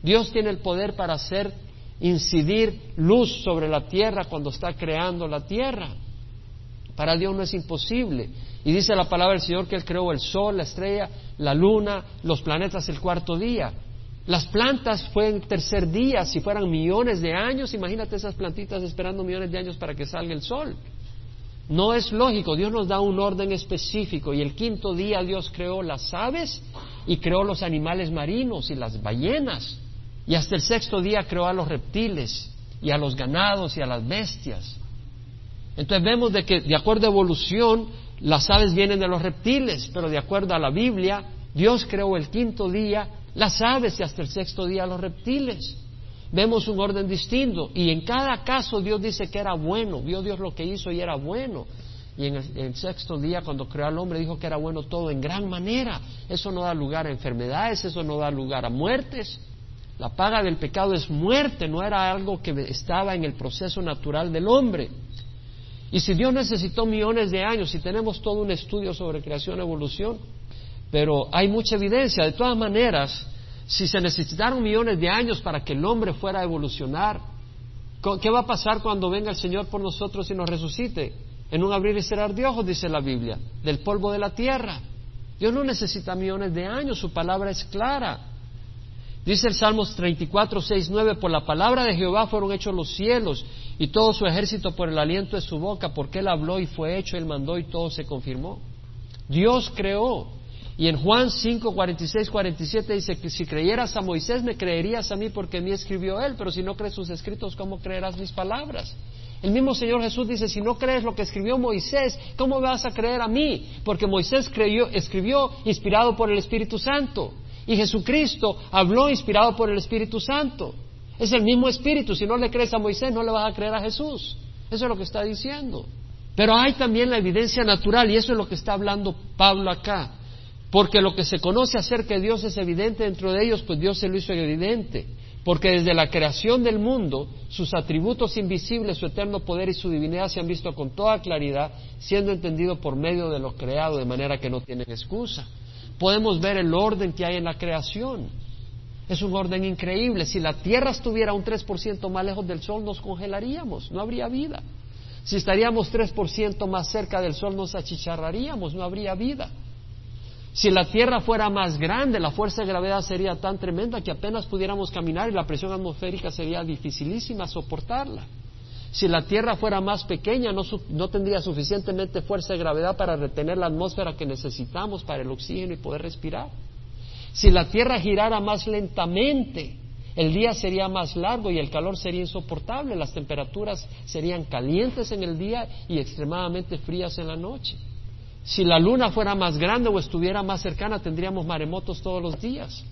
Dios tiene el poder para hacer incidir luz sobre la tierra cuando está creando la tierra. Para Dios no es imposible. Y dice la palabra del Señor que Él creó el sol, la estrella, la luna, los planetas el cuarto día. Las plantas fue en tercer día, si fueran millones de años, imagínate esas plantitas esperando millones de años para que salga el sol. No es lógico, Dios nos da un orden específico y el quinto día Dios creó las aves y creó los animales marinos y las ballenas. Y hasta el sexto día creó a los reptiles y a los ganados y a las bestias. Entonces vemos de que de acuerdo a evolución las aves vienen de los reptiles, pero de acuerdo a la Biblia, Dios creó el quinto día las aves y hasta el sexto día los reptiles. Vemos un orden distinto y en cada caso Dios dice que era bueno, vio Dios lo que hizo y era bueno. Y en el, sexto día, cuando creó al hombre, dijo que era bueno todo en gran manera. Eso no da lugar a enfermedades, eso no da lugar a muertes. La paga del pecado es muerte, no era algo que estaba en el proceso natural del hombre. Y si Dios necesitó millones de años, y tenemos todo un estudio sobre creación y evolución, pero hay mucha evidencia. De todas maneras, si se necesitaron millones de años para que el hombre fuera a evolucionar, ¿qué va a pasar cuando venga el Señor por nosotros y nos resucite? En un abrir y cerrar de ojos, dice la Biblia, del polvo de la tierra. Dios no necesita millones de años, su palabra es clara. Dice el Salmos 34, 6, 9, por la palabra de Jehová fueron hechos los cielos y todo su ejército por el aliento de su boca, porque él habló y fue hecho, él mandó y todo se confirmó. Dios creó. Y en Juan 5, 46, 47 dice que si creyeras a Moisés me creerías a mí porque mí escribió él, pero si no crees sus escritos, ¿cómo creerás mis palabras? El mismo Señor Jesús dice, si no crees lo que escribió Moisés, ¿cómo vas a creer a mí? Porque Moisés creyó, escribió inspirado por el Espíritu Santo. Y Jesucristo habló inspirado por el Espíritu Santo. Es el mismo Espíritu. Si no le crees a Moisés, no le vas a creer a Jesús. Eso es lo que está diciendo. Pero hay también la evidencia natural y eso es lo que está hablando Pablo acá. Porque lo que se conoce acerca de Dios es evidente dentro de ellos, pues Dios se lo hizo evidente. Porque desde la creación del mundo, sus atributos invisibles, su eterno poder y su divinidad se han visto con toda claridad, siendo entendido por medio de lo creado, de manera que no tienen excusa podemos ver el orden que hay en la creación. Es un orden increíble. Si la Tierra estuviera un 3% más lejos del Sol, nos congelaríamos, no habría vida. Si estaríamos 3% más cerca del Sol, nos achicharraríamos, no habría vida. Si la Tierra fuera más grande, la fuerza de gravedad sería tan tremenda que apenas pudiéramos caminar y la presión atmosférica sería dificilísima soportarla. Si la Tierra fuera más pequeña, no, tendría suficientemente fuerza de gravedad para retener la atmósfera que necesitamos para el oxígeno y poder respirar. Si la Tierra girara más lentamente, el día sería más largo y el calor sería insoportable, las temperaturas serían calientes en el día y extremadamente frías en la noche. Si la luna fuera más grande o estuviera más cercana, tendríamos maremotos todos los días.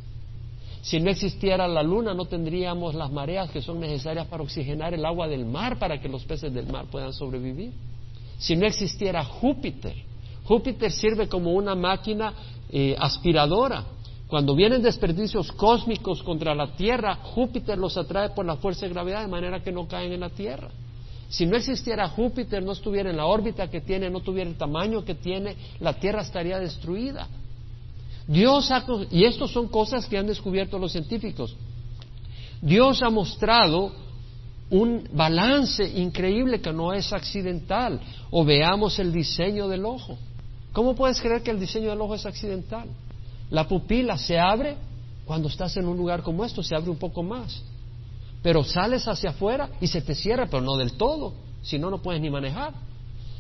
Si no existiera la luna, no tendríamos las mareas que son necesarias para oxigenar el agua del mar para que los peces del mar puedan sobrevivir. Si no existiera Júpiter, Júpiter sirve como una máquina eh, aspiradora. Cuando vienen desperdicios cósmicos contra la Tierra, Júpiter los atrae por la fuerza de gravedad de manera que no caen en la Tierra. Si no existiera Júpiter, no estuviera en la órbita que tiene, no tuviera el tamaño que tiene, la Tierra estaría destruida. Dios ha, y estas son cosas que han descubierto los científicos. Dios ha mostrado un balance increíble que no es accidental. O veamos el diseño del ojo. ¿Cómo puedes creer que el diseño del ojo es accidental? La pupila se abre cuando estás en un lugar como esto, se abre un poco más. Pero sales hacia afuera y se te cierra, pero no del todo. Si no, no puedes ni manejar.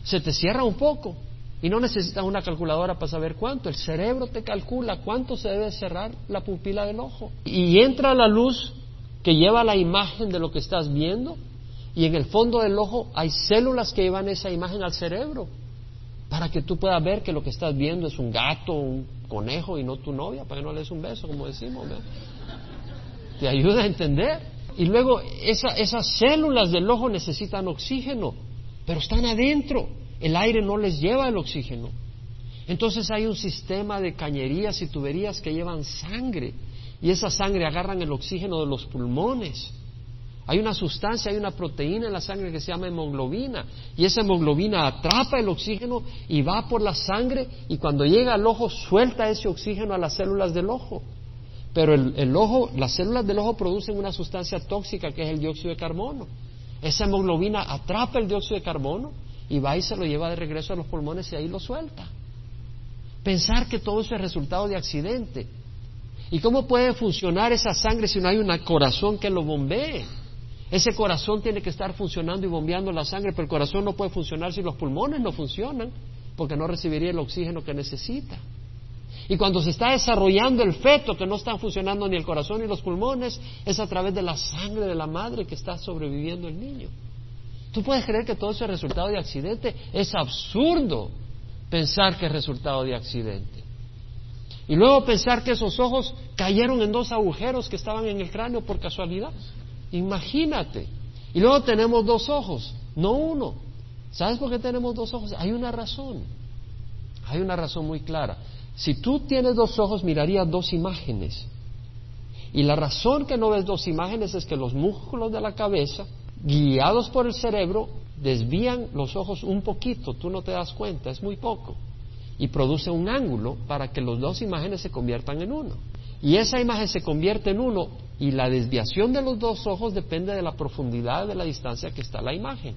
Se te cierra un poco. Y no necesitas una calculadora para saber cuánto. El cerebro te calcula cuánto se debe cerrar la pupila del ojo. Y entra la luz que lleva la imagen de lo que estás viendo. Y en el fondo del ojo hay células que llevan esa imagen al cerebro. Para que tú puedas ver que lo que estás viendo es un gato, un conejo y no tu novia. Para que no le des un beso, como decimos. Te ayuda a entender. Y luego esas células del ojo necesitan oxígeno. Pero están adentro el aire no les lleva el oxígeno. Entonces hay un sistema de cañerías y tuberías que llevan sangre y esa sangre agarran el oxígeno de los pulmones. Hay una sustancia, hay una proteína en la sangre que se llama hemoglobina y esa hemoglobina atrapa el oxígeno y va por la sangre y cuando llega al ojo suelta ese oxígeno a las células del ojo. Pero el, ojo, las células del ojo producen una sustancia tóxica que es el dióxido de carbono. Esa hemoglobina atrapa el dióxido de carbono y va y se lo lleva de regreso a los pulmones y ahí lo suelta. Pensar que todo eso es resultado de accidente. ¿Y cómo puede funcionar esa sangre si no hay un corazón que lo bombee? Ese corazón tiene que estar funcionando y bombeando la sangre, pero el corazón no puede funcionar si los pulmones no funcionan, porque no recibiría el oxígeno que necesita. Y cuando se está desarrollando el feto, que no están funcionando ni el corazón ni los pulmones, es a través de la sangre de la madre que está sobreviviendo el niño. ¿Tú puedes creer que todo eso es resultado de accidente? Es absurdo pensar que es resultado de accidente. Y luego pensar que esos ojos cayeron en dos agujeros que estaban en el cráneo por casualidad. Imagínate. Y luego tenemos dos ojos, no uno. ¿Sabes por qué tenemos dos ojos? Hay una razón. Hay una razón muy clara. Si tú tienes dos ojos, mirarías dos imágenes. Y la razón que no ves dos imágenes es que los músculos de la cabeza guiados por el cerebro, desvían los ojos un poquito, tú no te das cuenta, es muy poco, y produce un ángulo para que las dos imágenes se conviertan en uno. Y esa imagen se convierte en uno y la desviación de los dos ojos depende de la profundidad de la distancia que está la imagen.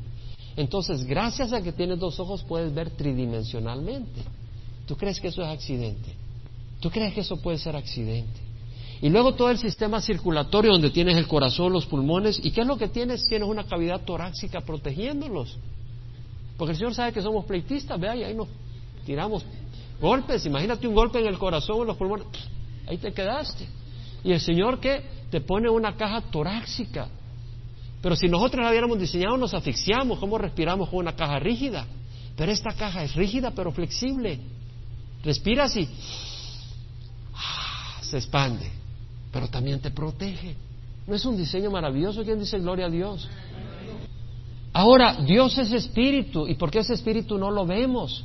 Entonces, gracias a que tienes dos ojos puedes ver tridimensionalmente. ¿Tú crees que eso es accidente? ¿Tú crees que eso puede ser accidente? Y luego todo el sistema circulatorio donde tienes el corazón, los pulmones. ¿Y qué es lo que tienes? Tienes una cavidad torácica protegiéndolos. Porque el Señor sabe que somos pleitistas, vea, y ahí nos tiramos golpes. Imagínate un golpe en el corazón en los pulmones. Ahí te quedaste. Y el Señor que te pone una caja torácica. Pero si nosotros la hubiéramos diseñado, nos asfixiamos. ¿Cómo respiramos con una caja rígida? Pero esta caja es rígida pero flexible. Respiras y ah, se expande pero también te protege. ¿No es un diseño maravilloso? ¿Quién dice gloria a Dios? Ahora, Dios es espíritu, ¿y por qué ese espíritu no lo vemos?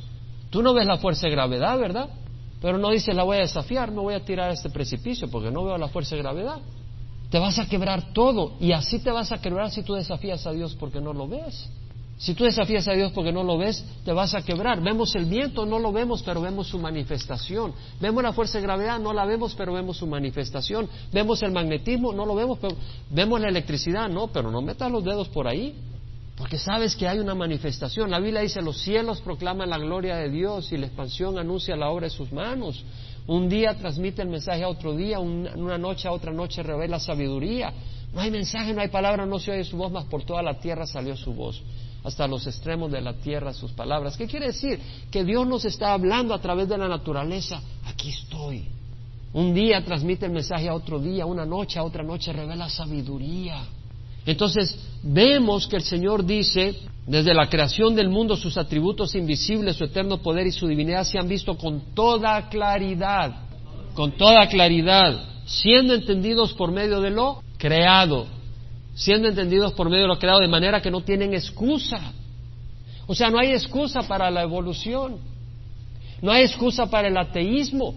Tú no ves la fuerza de gravedad, ¿verdad? Pero no dices, la voy a desafiar, no voy a tirar a este precipicio porque no veo la fuerza de gravedad. Te vas a quebrar todo y así te vas a quebrar si tú desafías a Dios porque no lo ves. Si tú desafías a Dios porque no lo ves, te vas a quebrar. Vemos el viento, no lo vemos, pero vemos su manifestación. Vemos la fuerza de gravedad, no la vemos, pero vemos su manifestación. Vemos el magnetismo, no lo vemos, pero vemos la electricidad, no, pero no metas los dedos por ahí. Porque sabes que hay una manifestación. La Biblia dice, los cielos proclaman la gloria de Dios y la expansión anuncia la obra de sus manos. Un día transmite el mensaje a otro día, una noche a otra noche revela sabiduría. No hay mensaje, no hay palabra, no se oye su voz, mas por toda la tierra salió su voz hasta los extremos de la tierra sus palabras. ¿Qué quiere decir? Que Dios nos está hablando a través de la naturaleza. Aquí estoy. Un día transmite el mensaje a otro día, una noche a otra noche revela sabiduría. Entonces vemos que el Señor dice, desde la creación del mundo sus atributos invisibles, su eterno poder y su divinidad se han visto con toda claridad, con toda claridad, siendo entendidos por medio de lo creado siendo entendidos por medio de lo creado de manera que no tienen excusa. O sea, no hay excusa para la evolución, no hay excusa para el ateísmo.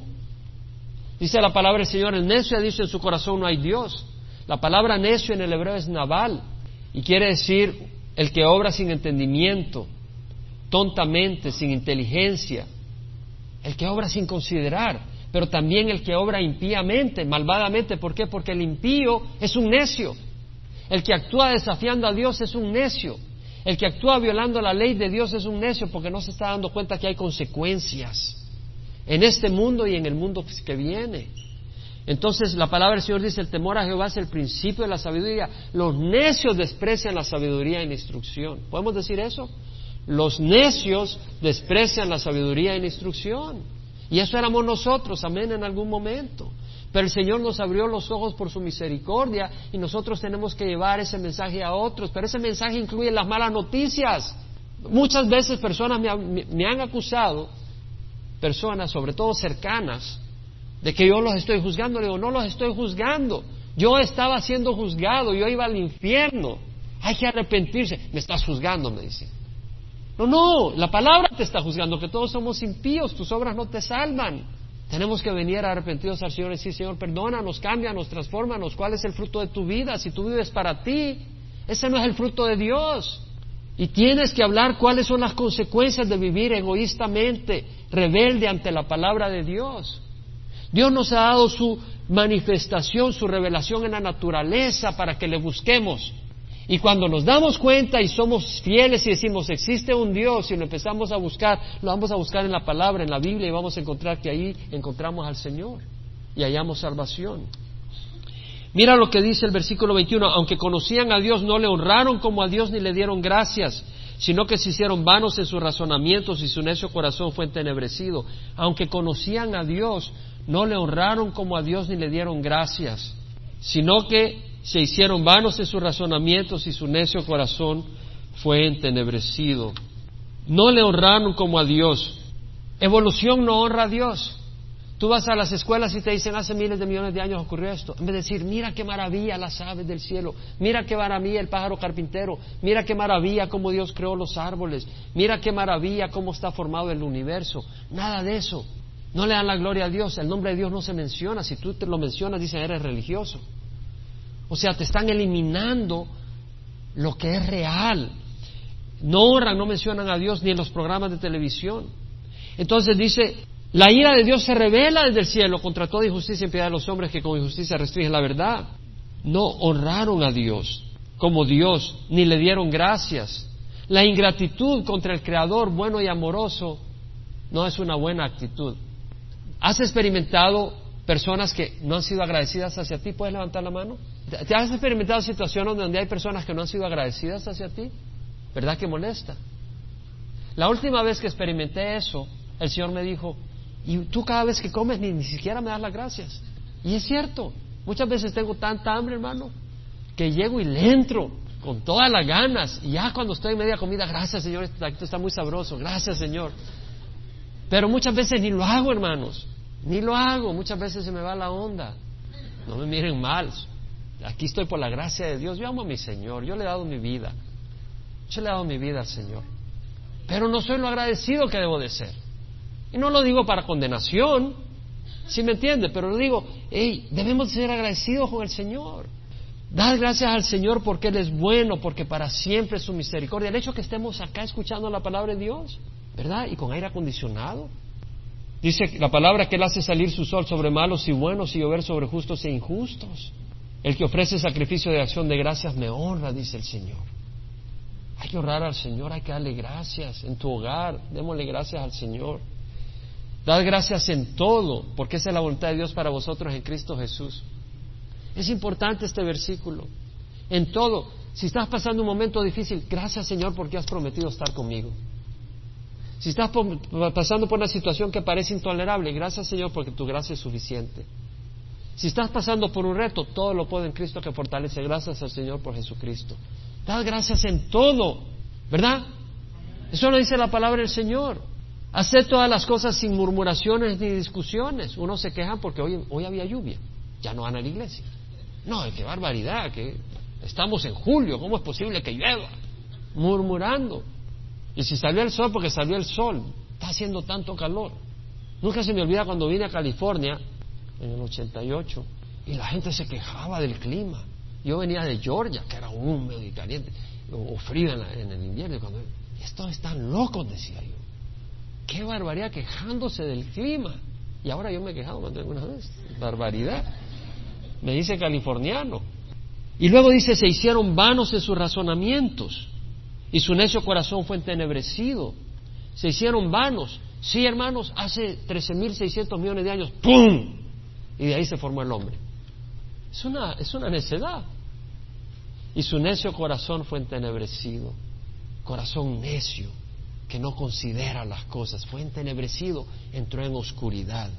Dice la palabra del Señor, el necio ha dicho en su corazón no hay Dios. La palabra necio en el hebreo es naval y quiere decir el que obra sin entendimiento, tontamente, sin inteligencia, el que obra sin considerar. pero también el que obra impíamente, malvadamente. ¿Por qué? Porque el impío es un necio. El que actúa desafiando a Dios es un necio. El que actúa violando la ley de Dios es un necio porque no se está dando cuenta que hay consecuencias en este mundo y en el mundo que viene. Entonces la palabra del Señor dice, el temor a Jehová es el principio de la sabiduría. Los necios desprecian la sabiduría la instrucción. ¿Podemos decir eso? Los necios desprecian la sabiduría la instrucción. Y eso éramos nosotros, amén, en algún momento. Pero el Señor nos abrió los ojos por su misericordia y nosotros tenemos que llevar ese mensaje a otros. Pero ese mensaje incluye las malas noticias. Muchas veces personas me, han acusado, personas sobre todo cercanas, de que yo los estoy juzgando. Le digo, no los estoy juzgando. Yo estaba siendo juzgado, yo iba al infierno. Hay que arrepentirse. Me estás juzgando, me dice. No, no, la palabra te está juzgando, que todos somos impíos, tus obras no te salvan. Tenemos que venir arrepentidos al Señor y decir, Señor, perdónanos, cámbianos, transfórmanos. ¿Cuál es el fruto de tu vida? Si tú vives para ti, ese no es el fruto de Dios. Y tienes que hablar cuáles son las consecuencias de vivir egoístamente, rebelde ante la palabra de Dios. Dios nos ha dado su manifestación, su revelación en la naturaleza para que le busquemos. Y cuando nos damos cuenta y somos fieles y decimos existe un Dios y lo empezamos a buscar, lo vamos a buscar en la palabra, en la Biblia y vamos a encontrar que ahí encontramos al Señor y hallamos salvación. Mira lo que dice el versículo 21, aunque conocían a Dios no le honraron como a Dios ni le dieron gracias, sino que se hicieron vanos en sus razonamientos y su necio corazón fue entenebrecido. Aunque conocían a Dios no le honraron como a Dios ni le dieron gracias, sino que se hicieron vanos en sus razonamientos y su necio corazón fue entenebrecido. No le honraron como a Dios. Evolución no honra a Dios. Tú vas a las escuelas y te dicen hace miles de millones de años ocurrió esto. En vez de decir, mira qué maravilla las aves del cielo, mira qué maravilla el pájaro carpintero, mira qué maravilla cómo Dios creó los árboles, mira qué maravilla cómo está formado el universo. Nada de eso. No le dan la gloria a Dios. El nombre de Dios no se menciona. Si tú te lo mencionas, dicen eres religioso. O sea, te están eliminando lo que es real. No honran, no mencionan a Dios ni en los programas de televisión. Entonces dice, la ira de Dios se revela desde el cielo contra toda injusticia y piedad de los hombres que con injusticia restringen la verdad. No honraron a Dios como Dios, ni le dieron gracias. La ingratitud contra el Creador bueno y amoroso no es una buena actitud. ¿Has experimentado personas que no han sido agradecidas hacia ti? ¿Puedes levantar la mano? ¿Te has experimentado situaciones donde hay personas que no han sido agradecidas hacia ti? ¿Verdad que molesta? La última vez que experimenté eso, el Señor me dijo, y tú cada vez que comes ni, ni siquiera me das las gracias. Y es cierto, muchas veces tengo tanta hambre, hermano, que llego y le entro con todas las ganas. Y ya cuando estoy en media comida, gracias Señor, esto está muy sabroso, gracias Señor. Pero muchas veces ni lo hago, hermanos, ni lo hago, muchas veces se me va la onda. No me miren mal, Aquí estoy por la gracia de Dios. Yo amo a mi Señor. Yo le he dado mi vida. Yo le he dado mi vida al Señor. Pero no soy lo agradecido que debo de ser. Y no lo digo para condenación. ¿Sí me entiende? Pero lo digo, hey, debemos ser agradecidos con el Señor. Dad gracias al Señor porque Él es bueno, porque para siempre es su misericordia. El hecho que estemos acá escuchando la palabra de Dios, ¿verdad? Y con aire acondicionado. Dice la palabra que Él hace salir su sol sobre malos y buenos y llover sobre justos e injustos. El que ofrece sacrificio de acción de gracias me honra, dice el Señor. Hay que honrar al Señor, hay que darle gracias en tu hogar, démosle gracias al Señor. Dad gracias en todo, porque esa es la voluntad de Dios para vosotros en Cristo Jesús. Es importante este versículo. En todo, si estás pasando un momento difícil, gracias Señor porque has prometido estar conmigo. Si estás pasando por una situación que parece intolerable, gracias Señor porque tu gracia es suficiente. Si estás pasando por un reto, todo lo puedo en Cristo que fortalece. Gracias al Señor por Jesucristo. Dad gracias en todo, ¿verdad? Eso lo dice la palabra del Señor. Haced todas las cosas sin murmuraciones ni discusiones. Uno se queja porque hoy, hoy había lluvia. Ya no van a la iglesia. No, qué barbaridad, que estamos en julio, ¿cómo es posible que llueva? Murmurando. Y si salió el sol, porque salió el sol. Está haciendo tanto calor. Nunca se me olvida cuando vine a California, en el 88 y la gente se quejaba del clima. Yo venía de Georgia, que era húmedo y caliente, o frío en, el invierno. Cuando, estos están locos, decía yo. Qué barbaridad quejándose del clima. Y ahora yo me he quejado más de alguna vez. Barbaridad. Me dice californiano. Y luego dice, se hicieron vanos en sus razonamientos y su necio corazón fue entenebrecido. Se hicieron vanos. Sí, hermanos, hace 13.600 millones de años, ¡pum! Y de ahí se formó el hombre. Es una, es una necedad. Y su necio corazón fue entenebrecido. Corazón necio, que no considera las cosas. Fue entenebrecido, entró en oscuridad.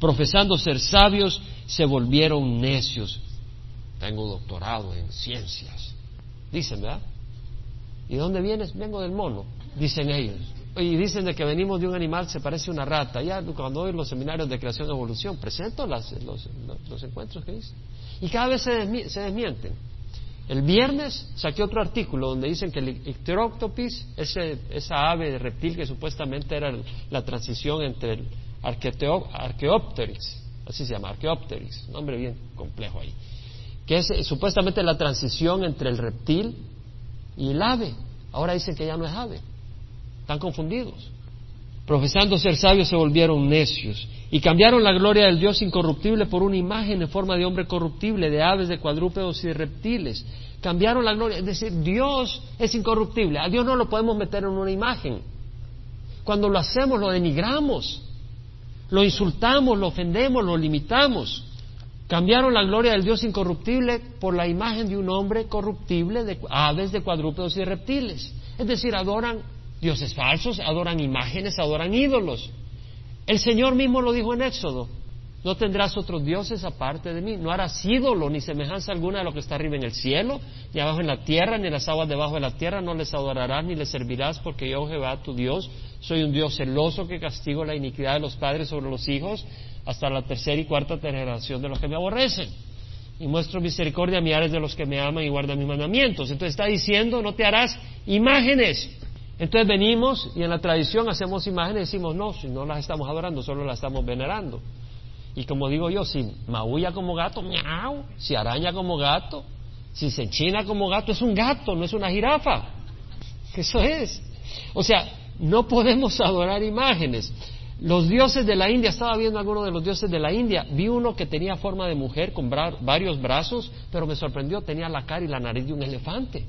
Profesando ser sabios, se volvieron necios. Tengo doctorado en ciencias. Dicen, ¿verdad? ¿Y dónde vienes? Vengo del mono, dicen ellos. Y dicen de que venimos de un animal, se parece a una rata. Ya cuando doy los seminarios de creación y evolución, presento los, los, encuentros que dicen. Y cada vez se, se, desmienten. El viernes saqué otro artículo donde dicen que el Icteroctopis, ese, esa ave de reptil que supuestamente era la transición entre el Archaeopteryx, así se llama, Archaeopteryx, nombre bien complejo ahí, que es eh, supuestamente la transición entre el reptil y el ave. Ahora dicen que ya no es ave. Están confundidos. Profesando ser sabios se volvieron necios y cambiaron la gloria del Dios incorruptible por una imagen en forma de hombre corruptible, de aves, de cuadrúpedos y de reptiles. Cambiaron la gloria, es decir, Dios es incorruptible. A Dios no lo podemos meter en una imagen. Cuando lo hacemos lo denigramos, lo insultamos, lo ofendemos, lo limitamos. Cambiaron la gloria del Dios incorruptible por la imagen de un hombre corruptible, de aves, de cuadrúpedos y de reptiles. Es decir, adoran dioses falsos, adoran imágenes, adoran ídolos. El Señor mismo lo dijo en Éxodo. No tendrás otros dioses aparte de mí. No harás ídolo ni semejanza alguna de lo que está arriba en el cielo, ni abajo en la tierra, ni en las aguas debajo de la tierra. No les adorarás ni les servirás, porque yo, Jehová, tu Dios, soy un Dios celoso que castigo la iniquidad de los padres sobre los hijos hasta la tercera y cuarta generación de los que me aborrecen. Y muestro misericordia a millares de los que me aman y guardan mis mandamientos. Entonces está diciendo, no te harás imágenes. Entonces venimos y en la tradición hacemos imágenes y decimos, no, si no las estamos adorando, solo las estamos venerando. Y como digo yo, si maulla como gato, miau, si araña como gato, si se enchina como gato, es un gato, no es una jirafa. Eso es. O sea, no podemos adorar imágenes. Los dioses de la India, estaba viendo algunos de los dioses de la India, vi uno que tenía forma de mujer con varios brazos, pero me sorprendió, tenía la cara y la nariz de un elefante.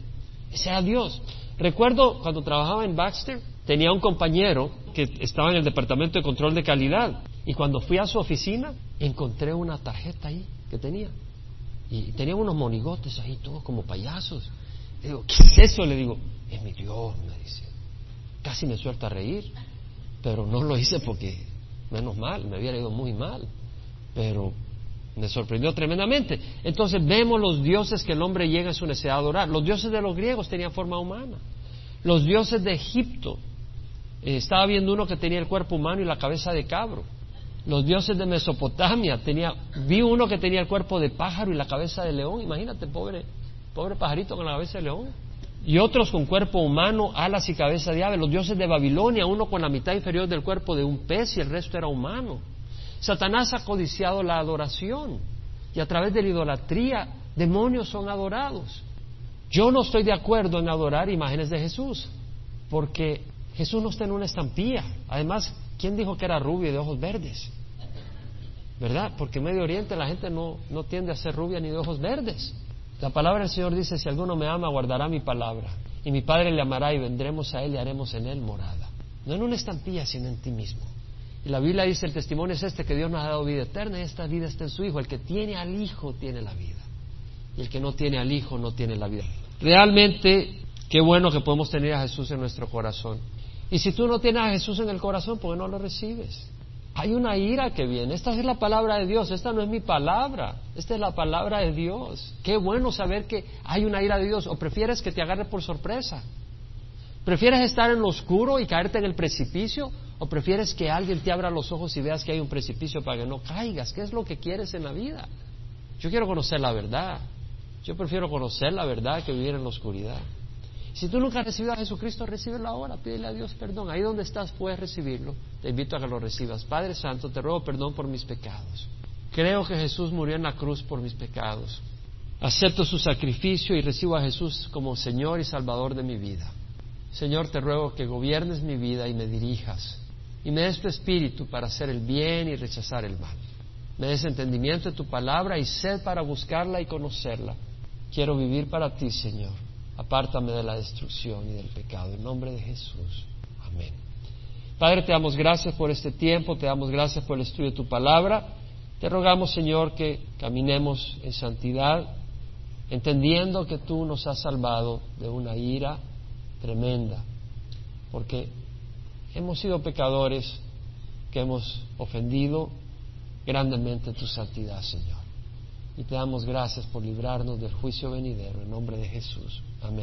Ese era Dios. Recuerdo cuando trabajaba en Baxter, tenía un compañero que estaba en el departamento de control de calidad y cuando fui a su oficina encontré una tarjeta ahí que tenía y tenía unos monigotes ahí todos como payasos. Le digo, ¿qué es eso? Le digo, es mi Dios, me dice. Casi me suelta a reír pero no lo hice porque, menos mal, me hubiera ido muy mal, pero me sorprendió tremendamente. Entonces vemos los dioses que el hombre llega en su necesidad de adorar. Los dioses de los griegos tenían forma humana. Los dioses de Egipto, eh, estaba viendo uno que tenía el cuerpo humano y la cabeza de cabro. Los dioses de Mesopotamia, tenía, vi uno que tenía el cuerpo de pájaro y la cabeza de león. Imagínate, pobre, pobre pajarito con la cabeza de león y otros con cuerpo humano, alas y cabeza de ave. Los dioses de Babilonia, uno con la mitad inferior del cuerpo de un pez y el resto era humano. Satanás ha codiciado la adoración y a través de la idolatría demonios son adorados. Yo no estoy de acuerdo en adorar imágenes de Jesús, porque Jesús no está en una estampilla. Además, ¿quién dijo que era rubio y de ojos verdes? ¿Verdad? Porque en Medio Oriente la gente no, no tiende a ser rubia ni de ojos verdes. La palabra del Señor dice, si alguno me ama, guardará mi palabra. Y mi Padre le amará y vendremos a Él y haremos en Él morada. No en una estampilla, sino en ti mismo. Y la Biblia dice, el testimonio es este, que Dios nos ha dado vida eterna y esta vida está en su Hijo. El que tiene al Hijo tiene la vida. Y el que no tiene al Hijo no tiene la vida. Realmente, qué bueno que podemos tener a Jesús en nuestro corazón. Y si tú no tienes a Jesús en el corazón, ¿por qué no lo recibes? Hay una ira que viene. Esta es la palabra de Dios. Esta no es mi palabra. Esta es la palabra de Dios. Qué bueno saber que hay una ira de Dios. ¿O prefieres que te agarre por sorpresa? ¿Prefieres estar en lo oscuro y caerte en el precipicio? ¿O prefieres que alguien te abra los ojos y veas que hay un precipicio para que no caigas? ¿Qué es lo que quieres en la vida? Yo quiero conocer la verdad. Yo prefiero conocer la verdad que vivir en la oscuridad. Si tú nunca has recibido a Jesucristo, recíbelo ahora, pídele a Dios perdón. Ahí donde estás puedes recibirlo. Te invito a que lo recibas. Padre Santo, te ruego perdón por mis pecados. Creo que Jesús murió en la cruz por mis pecados. Acepto su sacrificio y recibo a Jesús como Señor y Salvador de mi vida. Señor, te ruego que gobiernes mi vida y me dirijas. y me des tu espíritu para hacer el bien y rechazar el mal. Me des entendimiento de tu palabra y sed para buscarla y conocerla. Quiero vivir para ti, Señor. Apártame de la destrucción y del pecado. En nombre de Jesús. Amén. Padre, te damos gracias por este tiempo, te damos gracias por el estudio de tu palabra. Te rogamos, Señor, que caminemos en santidad, entendiendo que tú nos has salvado de una ira tremenda, porque hemos sido pecadores que hemos ofendido grandemente tu santidad, Señor. Y te damos gracias por librarnos del juicio venidero en nombre de Jesús. Amén.